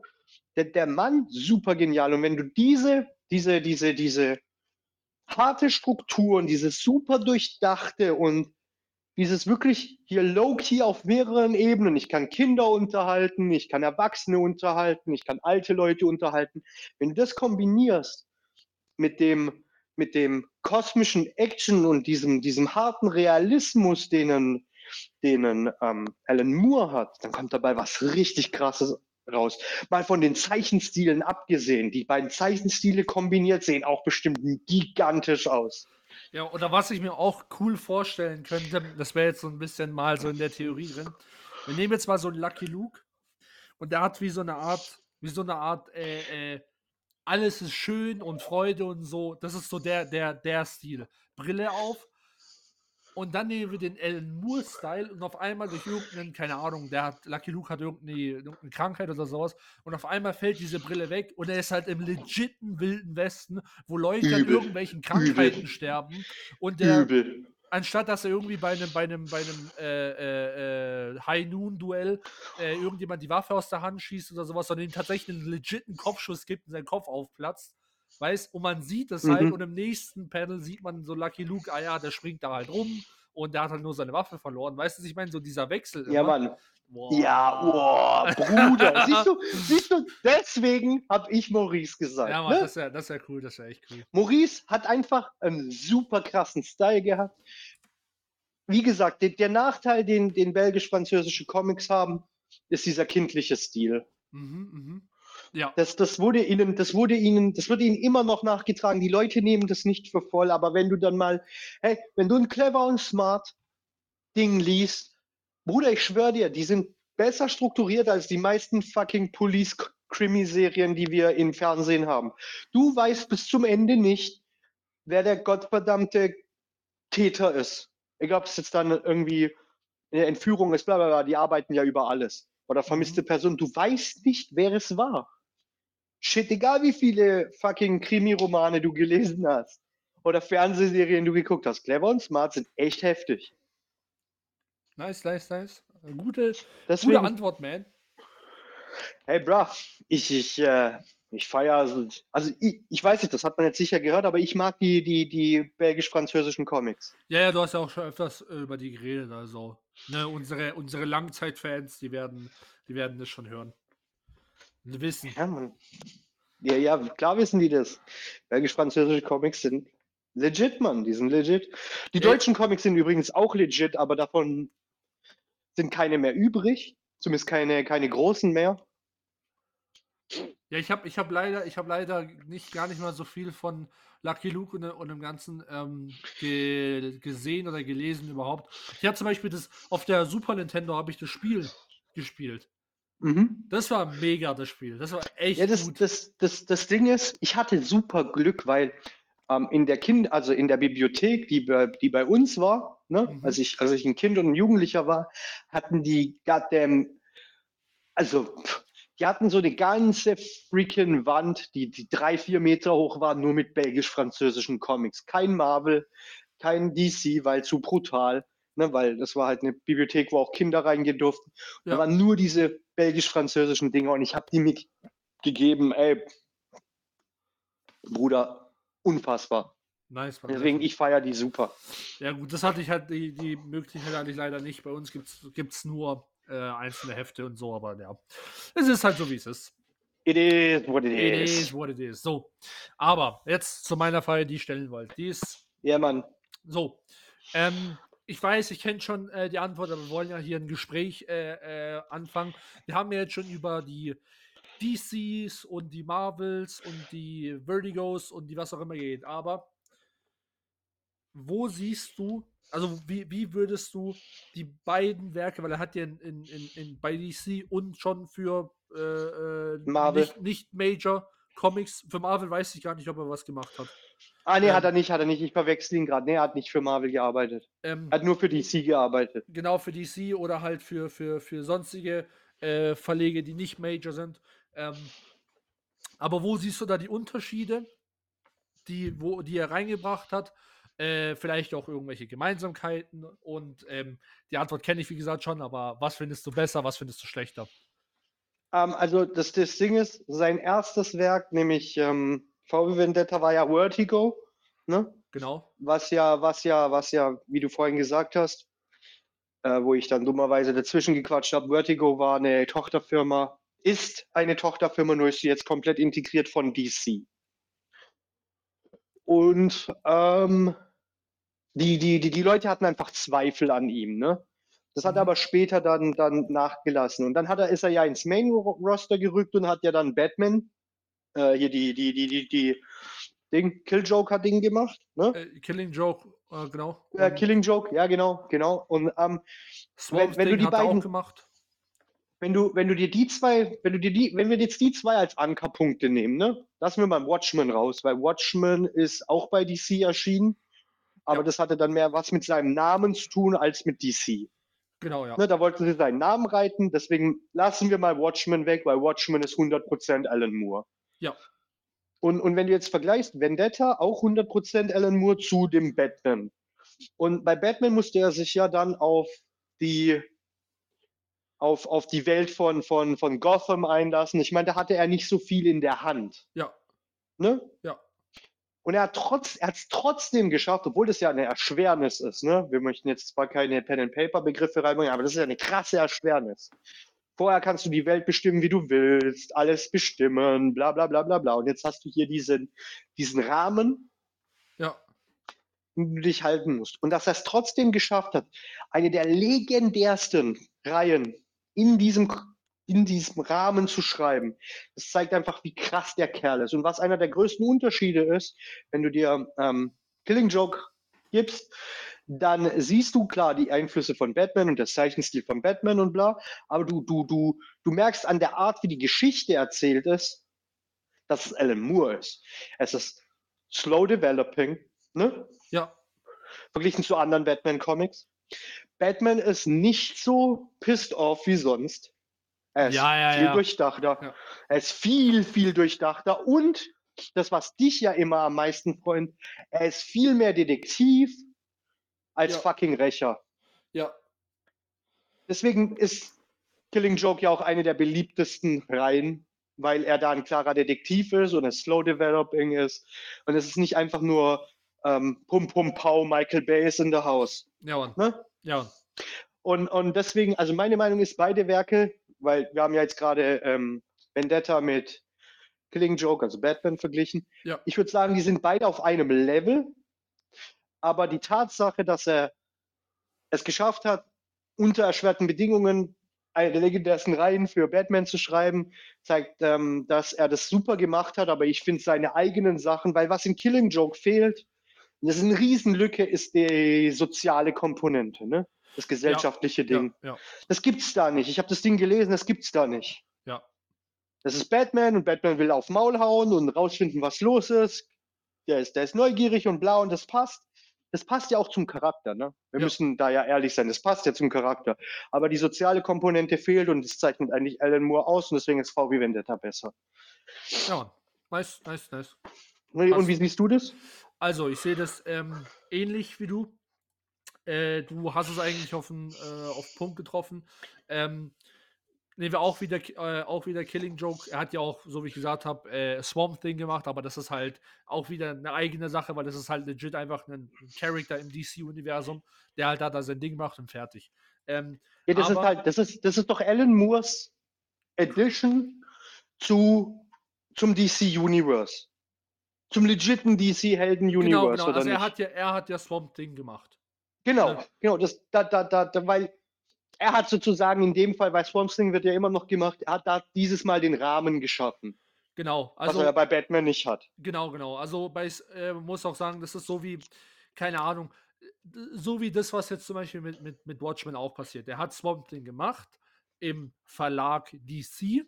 Der, der Mann, super genial. Und wenn du diese, diese, diese, diese harte Strukturen, dieses super durchdachte und dieses wirklich hier low-key auf mehreren Ebenen. Ich kann Kinder unterhalten, ich kann Erwachsene unterhalten, ich kann alte Leute unterhalten. Wenn du das kombinierst mit dem, mit dem kosmischen Action und diesem, diesem harten Realismus, den, den ähm, Alan Moore hat, dann kommt dabei was richtig krasses raus. Mal von den Zeichenstilen abgesehen. Die beiden Zeichenstile kombiniert sehen auch bestimmt gigantisch aus. Ja, oder was ich mir auch cool vorstellen könnte, das wäre jetzt so ein bisschen mal so in der Theorie drin. Wir nehmen jetzt mal so einen Lucky Luke und der hat wie so eine Art, wie so eine Art, äh, äh, alles ist schön und Freude und so. Das ist so der, der, der Stil. Brille auf, und dann nehmen wir den Alan Moore-Style und auf einmal durch irgendeinen, keine Ahnung, der hat, Lucky Luke hat irgendeine, irgendeine Krankheit oder sowas und auf einmal fällt diese Brille weg und er ist halt im legiten Wilden Westen, wo Leute Übel. an irgendwelchen Krankheiten Übel. sterben und der, Übel. anstatt dass er irgendwie bei einem, bei einem, bei einem äh, äh, äh High-Noon-Duell äh, irgendjemand die Waffe aus der Hand schießt oder sowas, sondern ihm tatsächlich einen legiten Kopfschuss gibt und sein Kopf aufplatzt, Weißt, und man sieht es halt mhm. und im nächsten Panel sieht man so Lucky Luke, ah ja, der springt da halt rum und der hat halt nur seine Waffe verloren. Weißt du, ich meine, so dieser Wechsel. Ja, immer. Mann. Boah. Ja, boah, Bruder. [laughs] siehst, du, siehst du, deswegen habe ich Maurice gesagt. Ja, Mann, ne? das wäre das wär cool, das wäre echt cool. Maurice hat einfach einen super krassen Style gehabt. Wie gesagt, der, der Nachteil, den, den belgisch-französische Comics haben, ist dieser kindliche Stil. Mhm, mhm. Ja. Das, das wurde ihnen, das wurde ihnen, das wird ihnen immer noch nachgetragen. Die Leute nehmen das nicht für voll, aber wenn du dann mal, hey, wenn du ein clever und smart Ding liest, Bruder, ich schwöre dir, die sind besser strukturiert als die meisten fucking Police-Krimi-Serien, die wir im Fernsehen haben. Du weißt bis zum Ende nicht, wer der gottverdammte Täter ist. Egal, ob es jetzt dann irgendwie eine Entführung ist, bla bla bla, die arbeiten ja über alles. Oder vermisste mhm. Person, du weißt nicht, wer es war. Shit, egal wie viele fucking Krimi-Romane du gelesen hast oder Fernsehserien du geguckt hast, Clever und Smart sind echt heftig. Nice, nice, nice. Gute, Deswegen, gute Antwort, man. Hey, bro, ich, ich, äh, ich feiere, also, also ich, ich weiß nicht, das hat man jetzt sicher gehört, aber ich mag die, die, die belgisch-französischen Comics. Ja, ja, du hast ja auch schon öfters äh, über die geredet, also ne, unsere, unsere Langzeitfans, die werden, die werden das schon hören wissen. Ja, man. Ja, ja, klar wissen die das. Belgisch-französische Comics sind legit, Mann. Die sind legit. Die ja. deutschen Comics sind übrigens auch legit, aber davon sind keine mehr übrig. Zumindest keine, keine großen mehr. Ja, ich habe ich hab leider, hab leider nicht gar nicht mal so viel von Lucky Luke und, und dem Ganzen ähm, ge, gesehen oder gelesen überhaupt. Ich habe zum Beispiel das auf der Super Nintendo habe ich das Spiel gespielt. Mhm. Das war mega, das Spiel. Das war echt ja, das, gut. Das, das, das Ding ist, ich hatte super Glück, weil ähm, in der Kind, also in der Bibliothek, die bei, die bei uns war, ne, mhm. als, ich, als ich ein Kind und ein Jugendlicher war, hatten die goddamn, also die hatten so eine ganze freaking Wand, die, die drei, vier Meter hoch war, nur mit belgisch-französischen Comics. Kein Marvel, kein DC, weil zu brutal ne, weil das war halt eine Bibliothek, wo auch Kinder reingehen durften. Ja. Da waren nur diese belgisch-französischen Dinge und ich habe die mir gegeben, ey, Bruder, unfassbar. Nice, Deswegen, ich feiere die super. Ja, gut, das hatte ich halt, die, die Möglichkeit hatte ich leider nicht. Bei uns gibt es nur äh, einzelne Hefte und so, aber ja. Es ist halt so, wie es ist. It is what it, it is. It is what it is. So. Aber jetzt zu meiner Feier, die stellen wollte. Die ist. Ja, Mann. So. Ähm, ich weiß, ich kenne schon äh, die Antwort, aber wir wollen ja hier ein Gespräch äh, äh, anfangen. Wir haben ja jetzt schon über die DCs und die Marvels und die Vertigos und die was auch immer geht. Aber wo siehst du, also wie, wie würdest du die beiden Werke, weil er hat ja in, in, in, in bei DC und schon für äh, äh Marvel. Nicht, nicht Major Comics, für Marvel weiß ich gar nicht, ob er was gemacht hat. Ah, nee, ähm, hat er nicht, hat er nicht. Ich verwechsel ihn gerade. Nee, er hat nicht für Marvel gearbeitet. Ähm, hat nur für DC gearbeitet. Genau, für DC oder halt für, für, für sonstige äh, Verlege, die nicht Major sind. Ähm, aber wo siehst du da die Unterschiede, die, wo, die er reingebracht hat? Äh, vielleicht auch irgendwelche Gemeinsamkeiten. Und ähm, die Antwort kenne ich, wie gesagt, schon, aber was findest du besser, was findest du schlechter? Ähm, also das, das Ding ist, sein erstes Werk, nämlich ähm, VW Vendetta, war ja Vertigo. Ne? Genau. Was ja, was ja, was ja, wie du vorhin gesagt hast, äh, wo ich dann dummerweise dazwischen gequatscht habe, Vertigo war eine Tochterfirma, ist eine Tochterfirma, nur ist sie jetzt komplett integriert von DC. Und ähm, die, die, die, die Leute hatten einfach Zweifel an ihm, ne? Das hat er Mhm. aber später dann, dann nachgelassen. Und dann hat er, ist er ja ins Main-Roster gerückt und hat ja dann Batman, äh, hier die, die, die, die, die Ding, Kill-Joker-Ding gemacht, ne? Äh, Killing Joke, äh, genau. Ja, Killing Joke, ja, genau, genau. Und ähm, Swamp wenn du die beiden- gemacht. wenn du, wenn du dir die zwei, wenn du dir die, wenn wir jetzt die zwei als Ankerpunkte nehmen, ne, lassen wir mal Watchmen raus, weil Watchmen ist auch bei DC erschienen, aber Ja. das hatte dann mehr was mit seinem Namen zu tun als mit DC. Genau, ja. Ne, da wollten sie seinen Namen reiten, deswegen lassen wir mal Watchmen weg, weil Watchmen ist 100% Alan Moore. Ja. Und, und wenn du jetzt vergleichst, Vendetta auch 100% Alan Moore zu dem Batman. Und bei Batman musste er sich ja dann auf die auf, auf die Welt von, von, von Gotham einlassen. Ich meine, da hatte er nicht so viel in der Hand. Ja, Ne? Ja. Und er hat trotz, er es trotzdem geschafft, obwohl das ja eine Erschwernis ist. Ne? Wir möchten jetzt zwar keine Pen-and-Paper-Begriffe reinbringen, aber das ist ja eine krasse Erschwernis. Vorher kannst du die Welt bestimmen, wie du willst, alles bestimmen, bla bla bla bla bla. Und jetzt hast du hier diesen, diesen Rahmen, ja. den du dich halten musst. Und dass er es trotzdem geschafft hat, eine der legendärsten Reihen in diesem, in diesem Rahmen zu schreiben, das zeigt einfach, wie krass der Kerl ist. Und was einer der größten Unterschiede ist, wenn du dir ähm, Killing Joke gibst, dann siehst du klar die Einflüsse von Batman und der Zeichenstil von Batman und bla, aber du, du, du, du merkst an der Art, wie die Geschichte erzählt ist, dass es Alan Moore ist. Es ist slow developing, ne? Ja, verglichen zu anderen Batman-Comics. Batman ist nicht so pissed off wie sonst. Er ist Ja, ja, viel ja. durchdachter. Er ist viel, viel durchdachter. Und das, was dich ja immer am meisten freut, er ist viel mehr Detektiv als Ja. fucking Rächer. ja. Deswegen ist Killing Joke ja auch eine der beliebtesten Reihen, weil er da ein klarer Detektiv ist und es slow developing ist. Und es ist nicht einfach nur ähm, Pum Pum Pau, Michael Bay is in the house. Ja, Mann. Ne? Ja, Mann. Und, und deswegen, also meine Meinung ist, beide Werke, weil wir haben ja jetzt gerade ähm, Vendetta mit Killing Joke, also Batman, verglichen. Ja. Ich würde sagen, die sind beide auf einem Level. Aber die Tatsache, dass er es geschafft hat, unter erschwerten Bedingungen eine der legendärsten Reihen für Batman zu schreiben, zeigt, ähm, dass er das super gemacht hat. Aber ich finde seine eigenen Sachen, weil was in Killing Joke fehlt, das ist eine Riesenlücke, ist die soziale Komponente, ne? das gesellschaftliche Ding. Ja, ja. Das gibt's da nicht. Ich habe das Ding gelesen, das gibt's da nicht. Ja. Das ist Batman und Batman will auf Maul hauen und rausfinden, was los ist. Der ist, der ist neugierig und blau und das passt. Das passt ja auch zum Charakter, ne? Wir Ja. müssen da ja ehrlich sein, das passt ja zum Charakter. Aber die soziale Komponente fehlt und das zeichnet eigentlich Alan Moore aus und deswegen ist VW Vendetta besser. ja. Nice, nice, nice. Und Passt. wie siehst du das? Also, ich sehe das ähm, ähnlich wie du. Äh, du hast es eigentlich auf den, äh, auf Punkt getroffen. Ähm, nehmen wir auch wieder, äh, auch wieder Killing Joke. Er hat ja auch, so wie ich gesagt habe, äh, Swamp Thing gemacht, aber das ist halt auch wieder eine eigene Sache, weil das ist halt legit einfach ein, Charakter im DC-Universum, der halt da sein Ding macht und fertig. Ähm, Ja, das ist Aber- halt, das ist, das ist doch Alan Moores Addition zu, zum DC Universe. Zum legiten DC Helden Universe, genau, genau. oder Also er nicht? hat ja, er hat ja Swamp Thing gemacht. Genau, Ja. genau, das, da, da, da, da, weil er hat sozusagen in dem Fall, bei Swamp Thing wird ja immer noch gemacht, er hat da dieses Mal den Rahmen geschaffen, Genau. was Also er bei Batman nicht hat. Genau, genau. Also bei, äh, man muss auch sagen, das ist so wie, keine Ahnung, so wie das, was jetzt zum Beispiel mit, mit, mit Watchmen auch passiert. Der hat Swamp Thing gemacht im Verlag DC,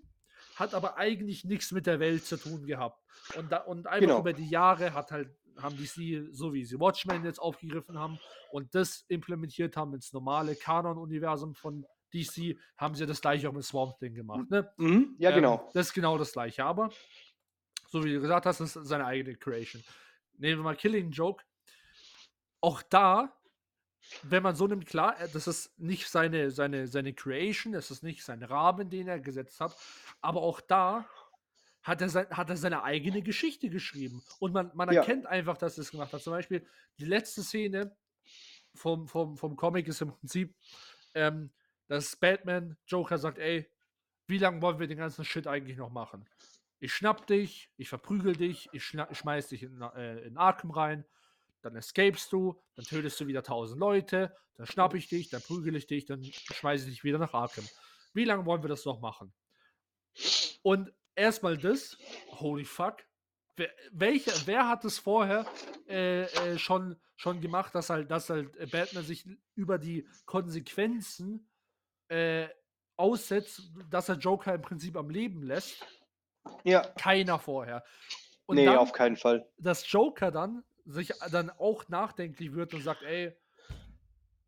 hat aber eigentlich nichts mit der Welt zu tun gehabt. Und, da, und einfach Genau. über die Jahre hat halt, haben DC, so wie sie Watchmen jetzt aufgegriffen haben und das implementiert haben ins normale Kanon-Universum von DC, haben sie das gleiche auch mit Swamp Thing gemacht. Ne? Mhm, ja, Ähm, genau. Das ist genau das gleiche. Aber, so wie du gesagt hast, das ist seine eigene Creation. Nehmen wir mal Killing Joke. auch da, wenn man so nimmt, klar, äh, das ist nicht seine, seine, seine Creation, das ist nicht sein Rahmen, den er gesetzt hat, aber auch da hat er, sein, hat er seine eigene Geschichte geschrieben. Und man, man Ja. erkennt einfach, dass er es gemacht hat. Zum Beispiel die letzte Szene vom, vom, vom Comic ist im Prinzip, ähm, dass Batman, Joker sagt, ey, wie lange wollen wir den ganzen Shit eigentlich noch machen? Ich schnapp dich, ich verprügel dich, ich schmeiß dich in, äh, in Arkham rein, dann escapest du, dann tötest du wieder tausend Leute, dann schnapp ich dich, dann prügel ich dich, dann schmeiße ich dich wieder nach Arkham. Wie lange wollen wir das noch machen? Und erstmal das, holy fuck. Wer, welcher, wer hat es vorher äh, äh, schon, schon gemacht, dass halt, dass halt Batman sich über die Konsequenzen äh, aussetzt, dass er Joker im Prinzip am Leben lässt? Ja. Keiner vorher. Und nee, dann, auf keinen Fall. dass Joker dann sich dann auch nachdenklich wird und sagt, ey,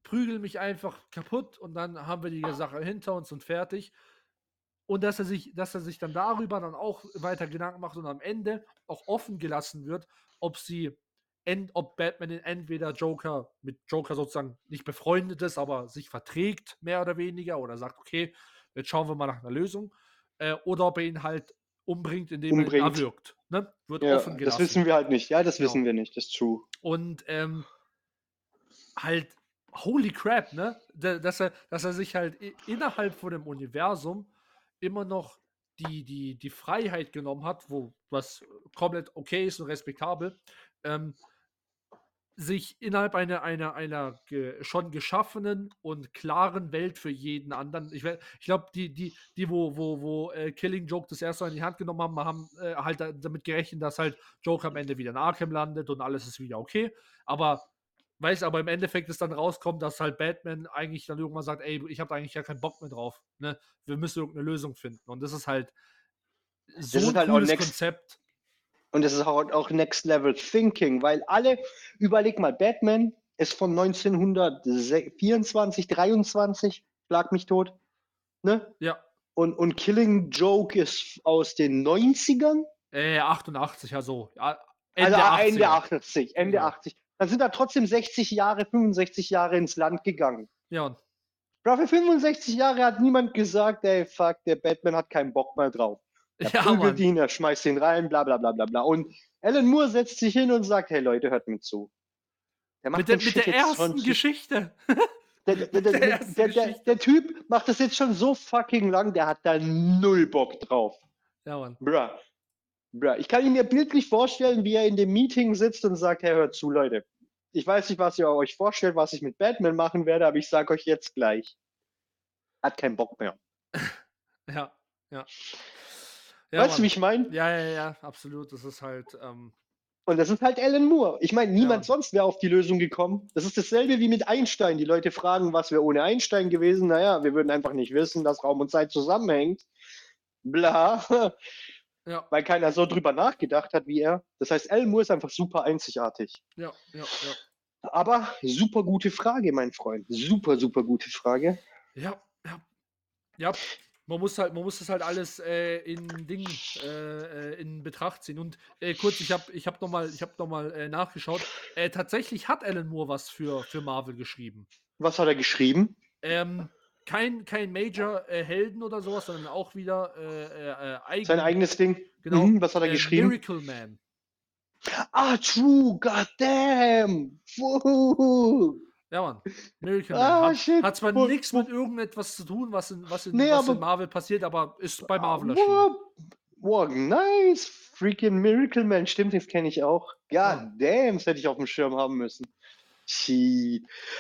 prügel mich einfach kaputt und dann haben wir die Sache hinter uns und fertig. Und dass er sich, dass er sich dann darüber dann auch weiter Gedanken macht und am Ende auch offen gelassen wird, ob sie, end, ob Batman in entweder Joker mit Joker sozusagen nicht befreundet ist, aber sich verträgt, mehr oder weniger, oder sagt, okay, jetzt schauen wir mal nach einer Lösung, äh, oder ob er ihn halt umbringt, indem er ihn Umbringt. erwürgt. Ne? Wird Ja, offen das gelassen. wissen wir halt nicht. Ja, das Genau. wissen wir nicht. Das ist true. Und ähm, halt, holy crap, ne? Da- Dass er, dass er sich halt innerhalb von dem Universum immer noch die, die, die Freiheit genommen hat, wo was komplett okay ist und respektabel, ähm, sich innerhalb einer, einer, einer ge schon geschaffenen und klaren Welt für jeden anderen. Ich, ich glaube, die, die, die, wo, wo, wo äh, Killing Joke das erste Mal in die Hand genommen haben, haben äh, halt da- damit gerechnet, dass halt Joker am Ende wieder in Arkham landet und alles ist wieder okay. Aber weiß aber im Endeffekt ist dann rauskommt, dass halt Batman eigentlich dann irgendwann sagt, ey, ich habe eigentlich gar keinen Bock mehr drauf. Ne? Wir müssen irgendeine Lösung finden. Und das ist halt so ist ein halt auch cooles next- Konzept. Und das ist auch, auch Next Level Thinking, weil alle, überleg mal, Batman ist von 1924, 23, schlag mich tot, ne? Ja. Und, und Killing Joke ist aus den 90ern? Äh, 88, also ja, also Ende Ende 80er. 80, Ende Ja. 80. Dann sind da trotzdem 60 Jahre, 65 Jahre ins Land gegangen. Ja, und für 65 Jahre hat niemand gesagt, ey, fuck, der Batman hat keinen Bock mehr drauf. Er ja, prügelt ihn, er schmeißt ihn rein, bla bla bla bla bla. Und Alan Moore setzt sich hin und sagt, hey Leute, hört mir zu. Der Mit [laughs] der, mit der ersten Geschichte. der, der, der, der Typ macht das jetzt schon so fucking lang, der hat da null Bock drauf. Ja, Mann. Bruh. Ich kann ihn mir bildlich vorstellen, wie er in dem Meeting sitzt und sagt, hey, hört zu, Leute. Ich weiß nicht, was ihr euch vorstellt, was ich mit Batman machen werde, aber ich sage euch jetzt gleich. Hat keinen Bock mehr. [laughs] Ja, ja. ja weißt du, wie ich meine? Ja, ja, ja, absolut. Das ist halt, ähm, Und das ist halt Alan Moore. Ich meine, niemand Ja. sonst wäre auf die Lösung gekommen. Das ist dasselbe wie mit Einstein. Die Leute fragen, was wäre ohne Einstein gewesen? Naja, wir würden einfach nicht wissen, dass Raum und Zeit zusammenhängt. Bla. Ja, Weil keiner so drüber nachgedacht hat wie er. Das heißt, Alan Moore ist einfach super einzigartig. ja, ja, ja. Aber super gute Frage, mein Freund. Super, super gute Frage. Ja, ja. Ja, man muss halt, man muss das halt alles äh, in Ding äh, äh, in Betracht ziehen. Und äh, kurz, ich habe ich hab nochmal noch mal, äh, nachgeschaut. Äh, tatsächlich hat Alan Moore was für, für Marvel geschrieben. Was hat er geschrieben? Ähm, kein, kein Major-Helden oder sowas, sondern auch wieder äh, äh, äh, eigen, Sein eigenes Ding. Genau. Mhm, was hat er äh, geschrieben? Miracle Man. Ah, true, goddamn. Ja, Mann. Miracle Ah, Man. Hat, shit. hat zwar nichts mit irgendetwas zu tun, was in, was in, Nee, was in aber- Marvel passiert, aber ist bei Marvel erschienen. Wow, nice. Freaking Miracle Man. Stimmt, das kenne ich auch. God Ja. damn, das hätte ich auf dem Schirm haben müssen.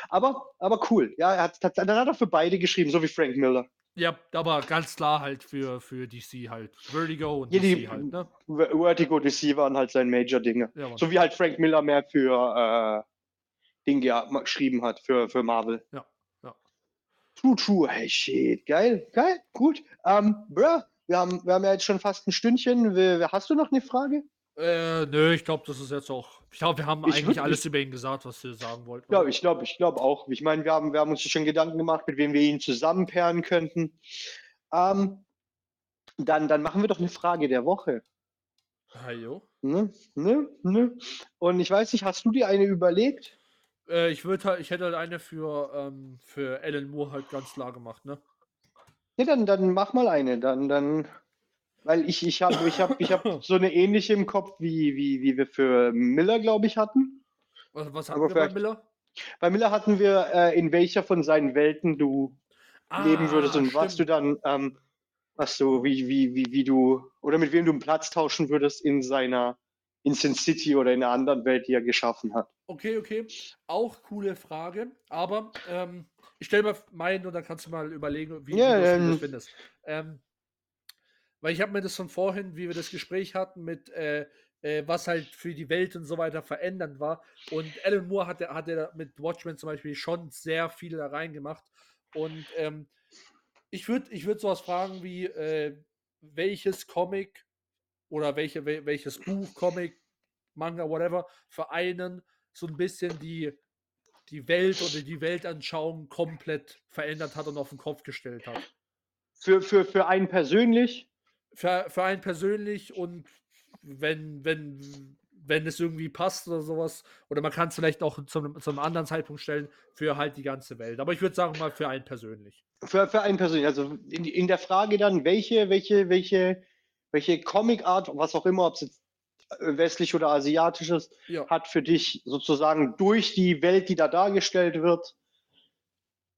Aber, aber cool. Ja, er hat, dann hat er für beide geschrieben, so wie Frank Miller. Ja, aber ganz klar halt für, für DC halt. Vertigo und Ja, DC die- halt, ne? Ver- Vertigo DC waren halt sein Major-Dinge. Ja. So wie halt Frank Miller mehr für äh, Dinge ja, geschrieben hat, für, für Marvel. Ja, ja. True, true. Hey, shit. Geil, geil, gut. Ähm, bruh, wir haben, wir haben ja jetzt schon fast ein Stündchen. Hast du noch eine Frage? Äh, nö, ich glaube, das ist jetzt auch. Ich glaube, wir haben Ich eigentlich alles über ihn gesagt, was wir sagen wollten. Ja, ich glaube, ich glaube auch. Ich meine, wir haben, wir haben uns schon Gedanken gemacht, mit wem wir ihn zusammenperren könnten. Ähm, dann, dann machen wir doch eine Frage der Woche. Ah, jo. Ne? Ne? Ne? Und ich weiß nicht, hast du dir eine überlegt? Äh, ich würde halt, ich hätte halt eine für, ähm, für Alan Moore halt ganz klar gemacht, ne? Ja, dann, dann mach mal eine. Dann, dann, weil ich, ich habe ich hab, ich hab [laughs] so eine ähnliche im Kopf, wie, wie, wie wir für Miller, glaube ich, hatten. Was, was Aber hatten wir bei Miller? Bei Miller hatten wir, äh, in welcher von seinen Welten du leben würdest und was du Ah, stimmt. dann, ähm, was du, wie, wie, wie, wie du, oder mit wem du einen Platz tauschen würdest in seiner, in Sin City oder in einer anderen Welt, die er geschaffen hat. Okay, okay. Auch coole Frage. Aber ähm, ich stelle mal meinen und dann kannst du mal überlegen, wie, wie, du, das, ähm. findest. Ähm, weil ich habe mir das von vorhin, wie wir das Gespräch hatten, mit äh, äh, was halt für die Welt und so weiter verändernd war. Und Alan Moore hat, hat er mit Watchmen zum Beispiel schon sehr viel da reingemacht. Und ähm, ich würde ich würd sowas fragen wie, äh, welches Comic oder welche, wel- welches Buch, Comic, Manga, whatever, vereinen so ein bisschen die, die Welt oder die Weltanschauung komplett verändert hat und auf den Kopf gestellt hat. Für, für, für einen persönlich, Für, für einen persönlich und wenn, wenn, wenn es irgendwie passt oder sowas, oder man kann es vielleicht auch zu einem, zu einem anderen Zeitpunkt stellen, für halt die ganze Welt. Aber ich würde sagen mal für einen persönlich. für, für einen persönlich, also in, in der Frage dann, welche, welche, welche, welche Comic-Art, was auch immer, ob es jetzt äh, westlich oder asiatisch ist, Ja. hat für dich sozusagen durch die Welt, die da dargestellt wird,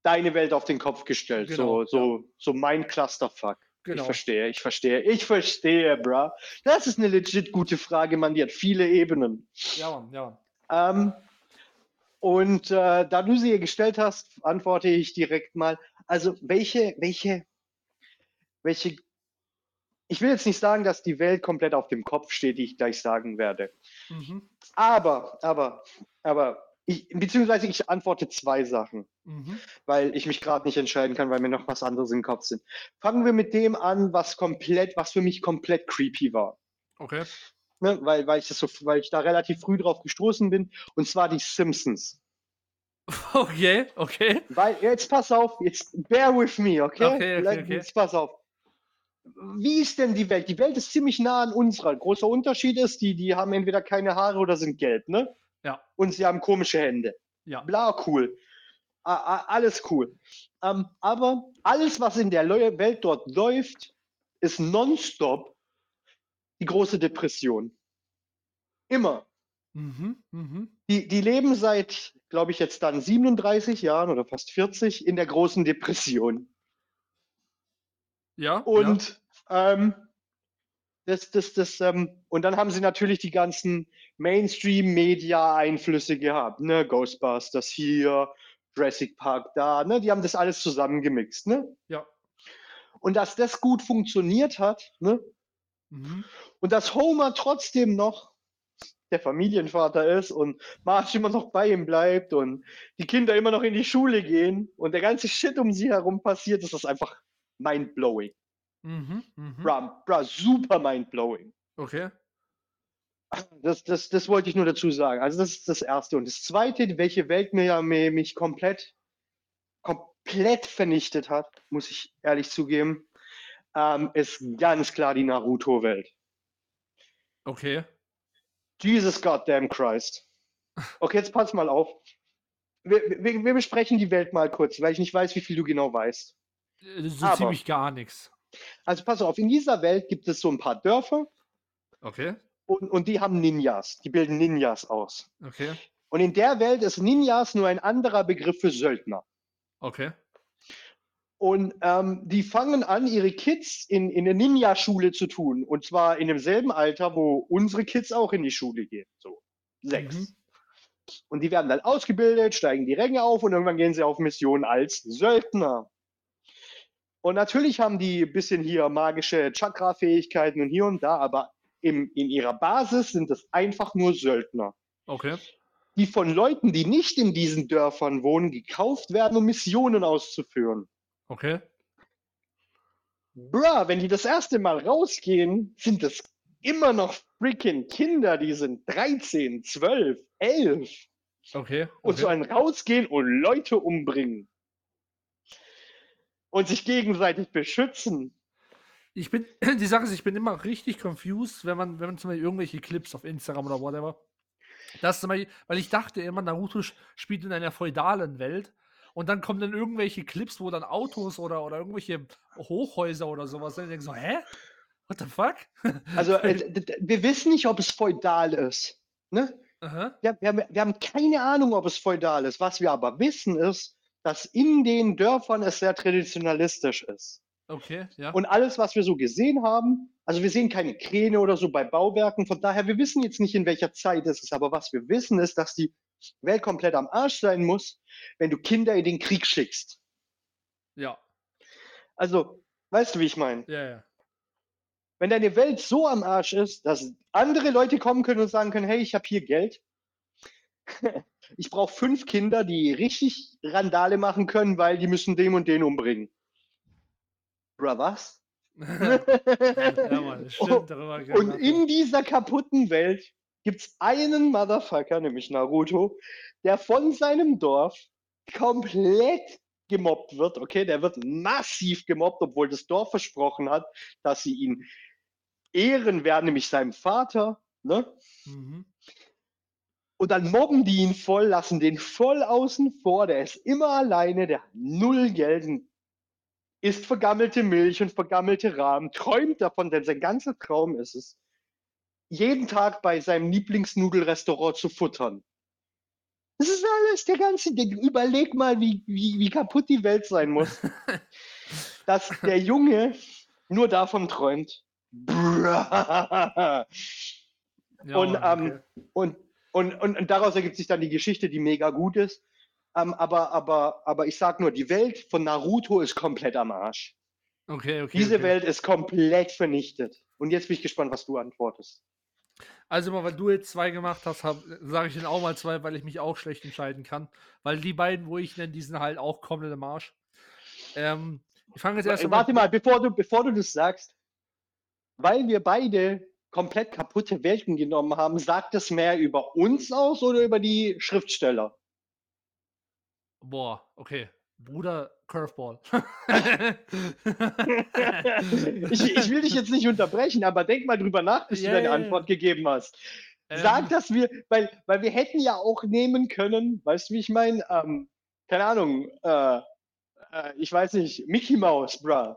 deine Welt auf den Kopf gestellt. Genau, so, so, so mein Clusterfuck. Ich Genau. verstehe, ich verstehe, ich verstehe, bruh. Das ist eine legit gute Frage, man, die hat viele Ebenen. Ja, Mann, ja. Ähm, und äh, da du sie hier gestellt hast, antworte ich direkt mal. Also, welche, welche, welche, ich will jetzt nicht sagen, dass die Welt komplett auf dem Kopf steht, die ich gleich sagen werde. Mhm. Aber, aber, aber, ich, beziehungsweise ich antworte zwei Sachen, Mhm. weil ich mich gerade nicht entscheiden kann, weil mir noch was anderes im Kopf sind. Fangen wir mit dem an, was komplett, was für mich komplett creepy war. Okay. Ne? Weil, weil, ich das so, weil ich da relativ früh drauf gestoßen bin, und zwar die Simpsons. [laughs] Okay, okay. Weil, jetzt pass auf, jetzt bear with me, okay? Okay, okay, okay. Jetzt pass auf. Wie ist denn die Welt? Die Welt ist ziemlich nah an unserer. Großer Unterschied ist, die, die haben entweder keine Haare oder sind gelb, ne? Ja. Und sie haben komische Hände. Ja. Bla, cool. A, a, alles cool. Ähm, aber alles, was in der Welt dort läuft, ist nonstop die große Depression. Immer. Mhm. Mhm. Die, die leben seit, glaube ich, jetzt dann 37 Jahren oder fast 40 in der großen Depression. Ja. Und ähm, das, das, das, ähm, und dann haben sie natürlich die ganzen Mainstream-Media-Einflüsse gehabt, ne? Ghostbusters hier, Jurassic Park da, ne? Die haben das alles zusammengemixt, ne? Ja. Und dass das gut funktioniert hat, ne? Mhm. Und dass Homer trotzdem noch der Familienvater ist und Marge immer noch bei ihm bleibt und die Kinder immer noch in die Schule gehen und der ganze Shit um sie herum passiert, ist das einfach mindblowing. Mhm. Mhm. Bra, bra, super mindblowing. Okay. Das, das, das wollte ich nur dazu sagen. Also das ist das Erste. Und das Zweite, welche Welt mir ja mir, mich komplett, komplett vernichtet hat, muss ich ehrlich zugeben, ähm, ist ganz klar die Naruto-Welt. Okay. Jesus goddamn Christ. Okay, jetzt pass mal auf. Wir, wir, wir besprechen die Welt mal kurz, weil ich nicht weiß, wie viel du genau weißt. Äh, So Aber- ziemlich gar nichts. Also pass auf, in dieser Welt gibt es so ein paar Dörfer Okay. und, und die haben Ninjas. Die bilden Ninjas aus. Okay. Und in der Welt ist Ninjas nur ein anderer Begriff für Söldner. Okay. Und ähm, die fangen an, ihre Kids in, in eine Ninja-Schule zu tun. Und zwar in demselben Alter, wo unsere Kids auch in die Schule gehen. So, sechs. Mhm. Und die werden dann ausgebildet, steigen die Ränge auf und irgendwann gehen sie auf Mission als Söldner. Und natürlich haben die ein bisschen hier magische Chakra-Fähigkeiten und hier und da, aber im, in ihrer Basis sind es einfach nur Söldner, Okay. die von Leuten, die nicht in diesen Dörfern wohnen, gekauft werden, um Missionen auszuführen. Okay. Bruh, wenn die das erste Mal rausgehen, sind das immer noch freaking Kinder, die sind 13, 12, 11 Okay. und okay. sollen rausgehen und Leute umbringen. Und sich gegenseitig beschützen. Ich bin, [clears throat] die Sache ist, ich bin immer richtig confused, wenn man, wenn man zum Beispiel irgendwelche Clips auf Instagram oder whatever Das, weil ich dachte immer, Naruto spielt in einer feudalen Welt und dann kommen dann irgendwelche Clips, wo dann Autos oder, oder irgendwelche Hochhäuser oder sowas sind. Und ich denke so, hä? What the fuck? [laughs] Also, äh, wir wissen nicht, ob es feudal ist. Ne? Wir, wir, wir haben keine Ahnung, ob es feudal ist. Was wir aber wissen, ist, dass in den Dörfern es sehr traditionalistisch ist. Okay, ja. Und alles, was wir so gesehen haben, also wir sehen keine Kräne oder so bei Bauwerken, von daher, wir wissen jetzt nicht, in welcher Zeit es ist, aber was wir wissen, ist, dass die Welt komplett am Arsch sein muss, wenn du Kinder in den Krieg schickst. Ja. Also, weißt du, wie ich meine? Ja, ja. Wenn deine Welt so am Arsch ist, dass andere Leute kommen können und sagen können, hey, ich habe hier Geld. [laughs] ich brauche fünf Kinder, die richtig Randale machen können, weil die müssen dem und den umbringen. Bro, was? [laughs] ja, Mann, stimmt, darüber Und in dieser kaputten Welt gibt es einen Motherfucker, nämlich Naruto, der von seinem Dorf komplett gemobbt wird. Okay, der wird massiv gemobbt, obwohl das Dorf versprochen hat, dass sie ihn ehren werden, nämlich seinem Vater. Ne? Mhm. Und dann mobben die ihn voll, lassen den voll außen vor. Der ist immer alleine, der hat null Geld, isst vergammelte Milch und vergammelte Rahmen, träumt davon, denn sein ganzer Traum ist es, jeden Tag bei seinem Lieblingsnudelrestaurant zu futtern. Das ist alles, der ganze Ding. Überleg mal, wie, wie, wie kaputt die Welt sein muss. [laughs] dass der Junge nur davon träumt. ja, und, ähm, und, und, und, und, daraus ergibt sich dann die Geschichte, die mega gut ist. Ähm, aber, aber, aber ich sag nur, die Welt von Naruto ist komplett am Arsch. Okay, okay. Diese okay. Welt ist komplett vernichtet. Und jetzt bin ich gespannt, was du antwortest. Also mal, weil du jetzt zwei gemacht hast, sage ich dann auch mal zwei, weil ich mich auch schlecht entscheiden kann. Weil die beiden, wo ich nenne, die sind halt auch komplett im Arsch. Ähm, ich fange jetzt erst mal. Warte mal, bevor du, bevor du das sagst, weil wir beide komplett kaputte Welten genommen haben, sagt es mehr über uns aus oder über die Schriftsteller? Boah, okay. Bruder Curveball. [laughs] ich, ich, will dich jetzt nicht unterbrechen, aber denk mal drüber nach, bis yeah, du deine yeah, Antwort yeah. gegeben hast. Sag, ähm. dass wir, weil, weil wir hätten ja auch nehmen können, weißt du, wie ich meine? Ähm, keine Ahnung, äh, äh, ich weiß nicht, Mickey Mouse, bruh.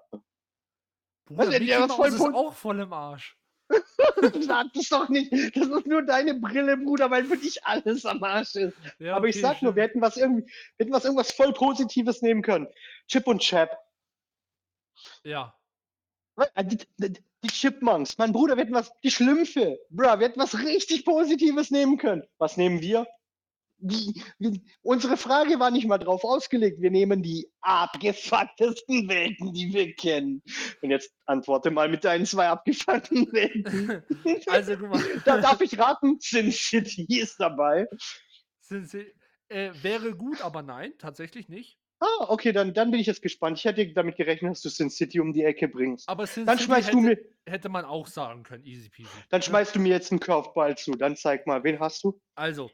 Bruder, Mickey ja, Mouse ist auch voll im Arsch. [laughs] sag das doch nicht. Das ist nur deine Brille, Bruder, weil für dich alles am Arsch ist. Ja, Aber ich sag nur, wir hätten was irgendwie, wir hätten was irgendwas voll Positives nehmen können. Chip und Chap. Ja. Äh, die, die, die, Chipmunks, mein Bruder, wir hätten was, die Schlümpfe, Bro, wir hätten was richtig Positives nehmen können. Was nehmen wir? Die, die, unsere Frage war nicht mal drauf ausgelegt. Wir nehmen die abgefucktesten Welten, die wir kennen. Und jetzt antworte mal mit deinen zwei abgefuckten [laughs] Welten. Also, guck mal. [laughs] da darf ich raten, Sin City ist dabei. Sin City äh, wäre gut, aber nein, tatsächlich nicht. Ah, okay, dann, dann bin ich jetzt gespannt. Ich hätte damit gerechnet, dass du Sin City um die Ecke bringst. Aber Sin dann City schmeißt hätte, du mir, hätte man auch sagen können, easy peasy. Dann schmeißt du mir jetzt einen Curveball zu. Dann zeig mal, wen hast du? Also,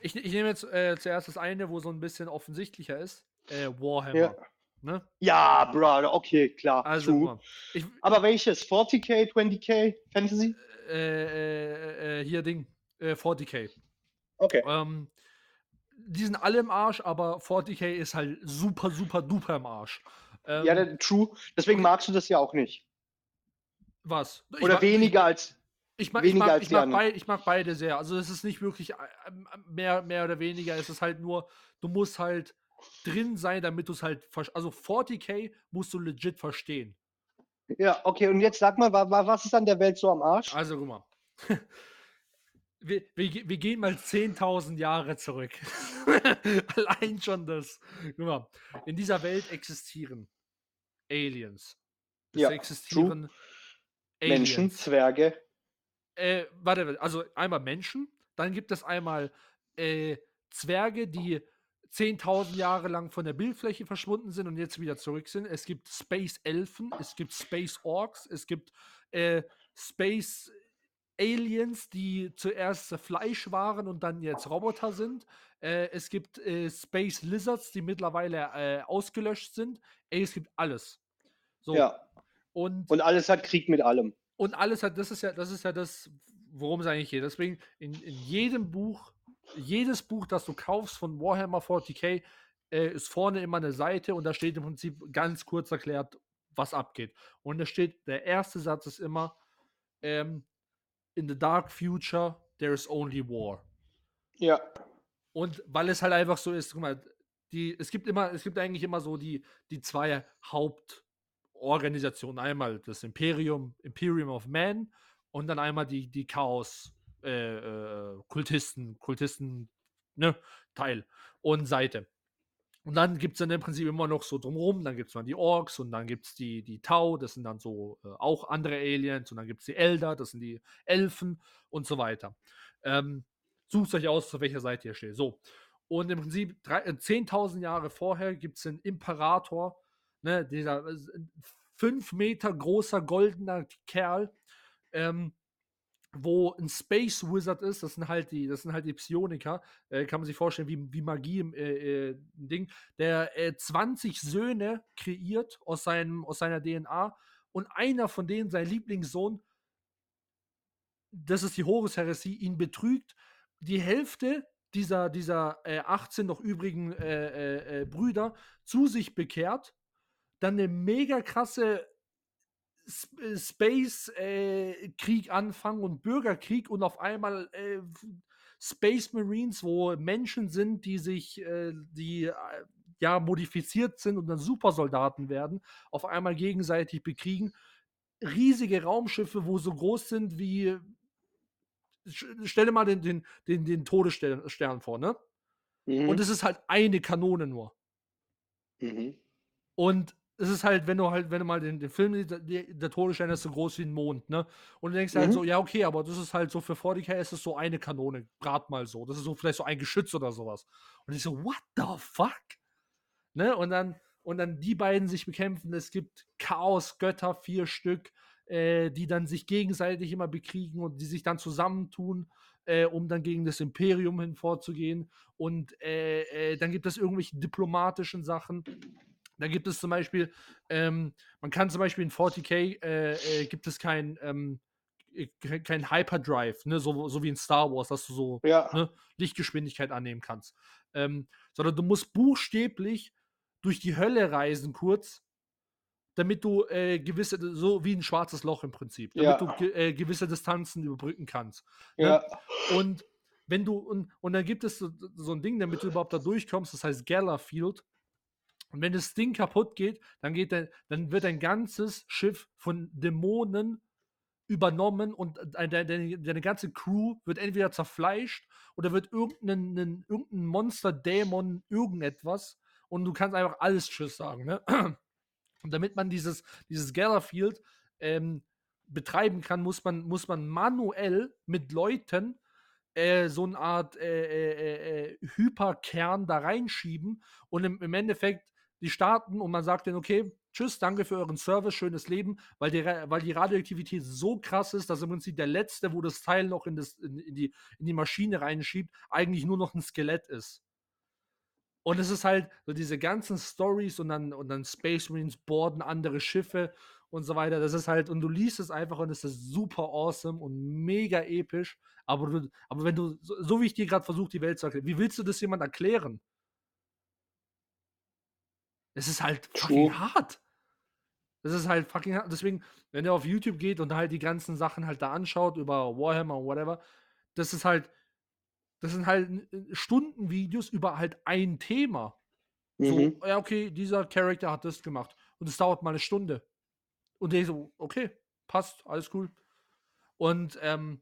ich, ich nehme jetzt äh, zuerst das eine, wo so ein bisschen offensichtlicher ist. Äh, Warhammer. Ja. Ne? Ja, Bro, okay, klar. Also, ich, Aber welches? 40k, 20k, Fantasy? Äh, äh, äh, hier Ding. 40k. Äh, okay. Ähm, die sind alle im Arsch, aber 40k ist halt super, super duper im Arsch. Ähm, ja, true. Deswegen magst du das ja auch nicht. Was? Oder ich weniger als ich mag, ich, mag, ich, mag beid, ich mag beide sehr. Also es ist nicht wirklich äh, ähm, mehr, mehr oder weniger. Es ist halt nur, du musst halt drin sein, damit du es halt, also 40k musst du legit verstehen. Ja, okay, und jetzt sag mal, was ist an der Welt so am Arsch? Also guck mal. [laughs] Wir, wir, wir gehen mal 10.000 Jahre zurück. [laughs] Allein schon das. Guck mal, in dieser Welt existieren Aliens. Es ja, existieren Aliens. Menschen, Zwerge. Äh, warte, also einmal Menschen, dann gibt es einmal äh, Zwerge, die 10.000 Jahre lang von der Bildfläche verschwunden sind und jetzt wieder zurück sind. Es gibt Space Elfen, es gibt Space Orks, es gibt äh, Space Aliens, die zuerst Fleisch waren und dann jetzt Roboter sind. Äh, es gibt äh, Space Lizards, die mittlerweile äh, ausgelöscht sind. Ey, es gibt alles. So. Ja. Und, und alles hat Krieg mit allem. Und alles hat, das ist ja, das ist ja das, worum es eigentlich geht. Deswegen in, in jedem Buch, jedes Buch, das du kaufst von Warhammer 40k, äh, ist vorne immer eine Seite und da steht im Prinzip ganz kurz erklärt, was abgeht. Und da steht, der erste Satz ist immer, ähm, in the dark future, there is only war. Ja. Und weil es halt einfach so ist, guck mal, die, es gibt immer, es gibt eigentlich immer so die, die zwei Hauptorganisationen. Einmal das Imperium, Imperium of Man und dann einmal die, die Chaos äh, äh, Kultisten, Kultisten, ne, Teil und Seite. Und dann gibt es dann im Prinzip immer noch so drumherum, dann gibt es dann die Orks und dann gibt es die, die Tau, das sind dann so äh, auch andere Aliens und dann gibt es die Elder, das sind die Elfen und so weiter. Ähm, sucht euch aus, zu welcher Seite ihr steht. So. Und im Prinzip äh, 10.000 Jahre vorher gibt es einen Imperator, ne, dieser äh, fünf Meter großer goldener Kerl, ähm, wo ein Space Wizard ist, das sind halt die, das sind halt die Psioniker, äh, kann man sich vorstellen, wie, wie Magie im äh, äh, Ding, der äh, 20 Söhne kreiert aus, seinem, aus seiner DNA und einer von denen, sein Lieblingssohn, das ist die Horus-Heresie, ihn betrügt. Die Hälfte dieser, dieser äh, 18 noch übrigen äh, äh, Brüder zu sich bekehrt, dann eine mega krasse äh, Space-Krieg äh, anfangen und Bürgerkrieg und auf einmal äh, Space Marines, wo Menschen sind, die sich, äh, die äh, ja modifiziert sind und dann Supersoldaten werden, auf einmal gegenseitig bekriegen. Riesige Raumschiffe, wo so groß sind wie. Stell dir mal den, den, den, den Todesstern vor, ne? Mhm. Und es ist halt eine Kanone nur. Mhm. Und es ist halt, wenn du halt, wenn du mal den, den Film siehst, der, der Todesstern ist so groß wie ein Mond, ne? Und du denkst halt mhm. halt so, ja, okay, aber das ist halt so für 40k ist es so eine Kanone, gerade mal so. Das ist so vielleicht so ein Geschütz oder sowas. Und ich so, what the fuck? Ne? Und dann, und dann die beiden sich bekämpfen. Es gibt Chaos-Götter, vier Stück, äh, die dann sich gegenseitig immer bekriegen und die sich dann zusammentun, äh, um dann gegen das Imperium hinvorzugehen. Und äh, äh dann gibt es irgendwelche diplomatischen Sachen da gibt es zum Beispiel, ähm, man kann zum Beispiel in 40k äh, äh, gibt es kein, ähm, äh, kein Hyperdrive, ne, so, so wie in Star Wars, dass du so ja. ne, Lichtgeschwindigkeit annehmen kannst. Ähm, sondern du musst buchstäblich durch die Hölle reisen kurz, damit du äh, gewisse, so wie ein schwarzes Loch im Prinzip, damit ja. du äh, gewisse Distanzen überbrücken kannst. Ne? Ja. Und wenn du, und, und dann gibt es so, so, ein Ding, damit du überhaupt da durchkommst, das heißt Galafield. Und wenn das Ding kaputt geht, dann, geht der, dann wird ein ganzes Schiff von Dämonen übernommen und deine, deine, deine ganze Crew wird entweder zerfleischt oder wird irgendein, irgendein Monster, Dämon, irgendetwas und du kannst einfach alles Tschüss sagen. Ne? [clears throat] Und damit man dieses, dieses Gatherfield ähm, betreiben kann, muss man, muss man manuell mit Leuten äh, so eine Art äh, äh, äh Hyperkern da reinschieben und im, im Endeffekt die starten und man sagt denen, okay, tschüss, danke für euren Service, schönes Leben, weil die, weil die Radioaktivität so krass ist, dass im Prinzip der Letzte, wo das Teil noch in, das, in, in, die, in die Maschine reinschiebt, eigentlich nur noch ein Skelett ist. Und es ist halt so diese ganzen Stories und dann, und dann Space Marines boarden andere Schiffe und so weiter. Das ist halt, und du liest es einfach und es ist super awesome und mega episch. Aber, du, aber wenn du, so, so wie ich dir gerade versuche, die Welt zu erklären, wie willst du das jemand erklären? Es ist halt fucking True. hart. Das ist halt fucking hart. Deswegen, wenn er auf YouTube geht und halt die ganzen Sachen halt da anschaut über Warhammer und whatever, das ist halt, das sind halt Stundenvideos über halt ein Thema. Mhm. So, ja, okay, dieser Charakter hat das gemacht. Und es dauert mal eine Stunde. Und der so, okay, passt, alles cool. Und ähm,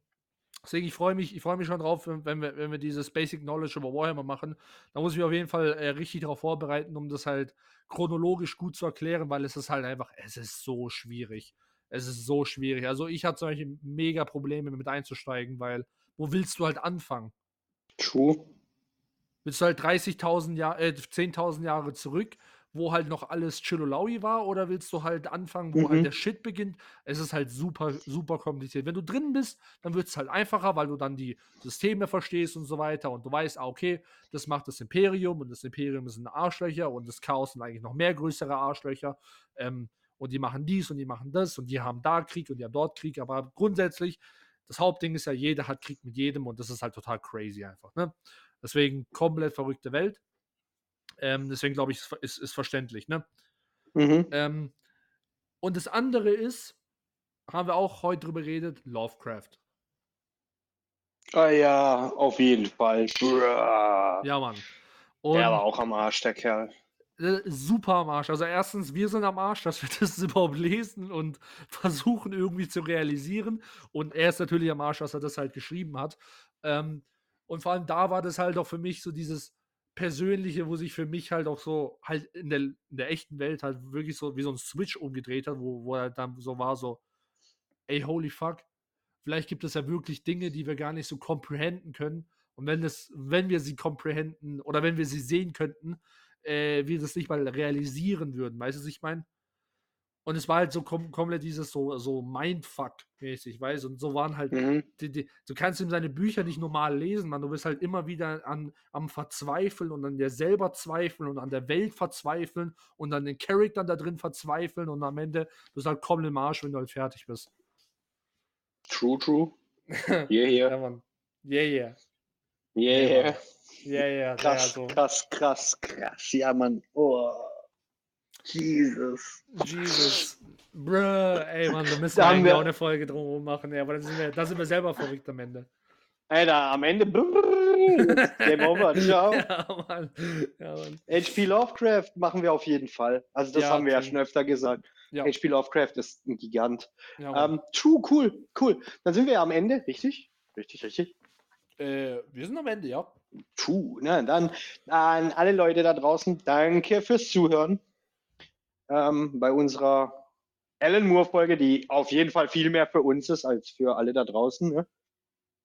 Deswegen, ich freue mich, ich freue mich schon drauf, wenn wir, wenn wir dieses Basic Knowledge über Warhammer machen. Da muss ich mich auf jeden Fall äh, richtig darauf vorbereiten, um das halt chronologisch gut zu erklären, weil es ist halt einfach, es ist so schwierig. Es ist so schwierig. Also ich hatte Beispiel mega Probleme mit einzusteigen, weil wo willst du halt anfangen? True. Willst du halt 30.000 Jahre, äh, 10.000 Jahre zurück wo halt noch alles Chillolaui war oder willst du halt anfangen, wo halt mhm. halt der Shit beginnt? Es ist halt super, super kompliziert. Wenn du drin bist, dann wird es halt einfacher, weil du dann die Systeme verstehst und so weiter und du weißt, ah, okay, das macht das Imperium und das Imperium sind Arschlöcher und das Chaos sind eigentlich noch mehr größere Arschlöcher. Ähm, und die machen dies und die machen das und die haben da Krieg und die haben dort Krieg, aber grundsätzlich das Hauptding ist ja, jeder hat Krieg mit jedem und das ist halt total crazy einfach. Ne? Deswegen komplett verrückte Welt. Ähm, deswegen glaube ich, ist, ist verständlich. Ne? Mhm. Ähm, und das andere ist, haben wir auch heute drüber geredet, Lovecraft. Ah ja, auf jeden Fall. Ja, Mann. Und der war auch am Arsch, der Kerl. Äh, super am Arsch. Also erstens, wir sind am Arsch, dass wir das [laughs] überhaupt lesen und versuchen irgendwie zu realisieren. Und er ist natürlich am Arsch, dass er das halt geschrieben hat. Ähm, und vor allem da war das halt auch für mich so dieses Persönliche, wo sich für mich halt auch so halt in der, in der echten Welt halt wirklich so wie so ein Switch umgedreht hat, wo, wo er dann so war, so, ey, holy fuck, vielleicht gibt es ja wirklich Dinge, die wir gar nicht so comprehenden können. Und wenn es, wenn wir sie comprehenden oder wenn wir sie sehen könnten, äh, wir das nicht mal realisieren würden. Weißt du, was ich meine? Und es war halt so kom komplett dieses so, so Mindfuck-mäßig, weißt du? Und so waren halt, mhm. die, die, du kannst ihm seine Bücher nicht normal lesen, man. Du bist halt immer wieder an, am Verzweifeln und an dir selber zweifeln und an der Welt verzweifeln und an den Charaktern da drin verzweifeln und am Ende bist du halt komplett im Arsch, wenn du halt fertig bist. True, true. [laughs] Yeah, yeah. ja, Mann. Yeah, yeah. Yeah, yeah. Ja, ja, krass, so. krass, krass, krass. Ja, Mann. Oh. Jesus. Jesus. Bruh, ey, Mann, da müssen wir eigentlich auch eine Folge drumherum machen. Ja, aber da sind, wir, da sind wir selber verrückt am Ende. Alter, am Ende. Game over, [laughs] ciao. Ja, Mann. Ja, Mann. HP Lovecraft machen wir auf jeden Fall. Also, das ja, haben wir ja schon öfter gesagt. Ja. HP Lovecraft ist ein Gigant. Ja, ähm, true, cool, cool. Dann sind wir ja am Ende, richtig? Richtig, richtig. Äh, wir sind am Ende, ja. True. Ne? Dann an alle Leute da draußen, danke fürs Zuhören ähm, bei unserer Alan Moore-Folge, die auf jeden Fall viel mehr für uns ist als für alle da draußen. Ne?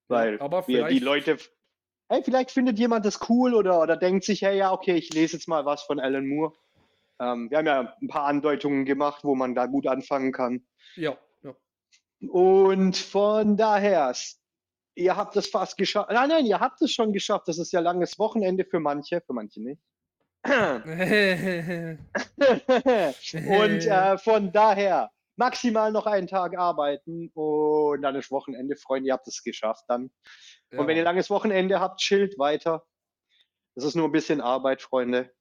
Weil ja, wir die Leute. Hey, vielleicht findet jemand das cool oder, oder denkt sich, hey, ja, okay, ich lese jetzt mal was von Alan Moore. Ähm, wir haben ja ein paar Andeutungen gemacht, wo man da gut anfangen kann. Ja, ja. Und von daher, ihr habt es fast geschafft. Nein, nein, ihr habt es schon geschafft. Das ist ja langes Wochenende für manche, für manche nicht. [laughs] und äh, von daher maximal noch einen Tag arbeiten und dann ist Wochenende, Freunde, ihr habt es geschafft dann. Ja. Und wenn ihr langes Wochenende habt, chillt weiter. Das ist nur ein bisschen Arbeit, Freunde.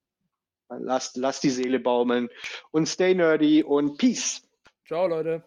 Lasst, lasst die Seele baumeln und stay nerdy und peace. Ciao, Leute.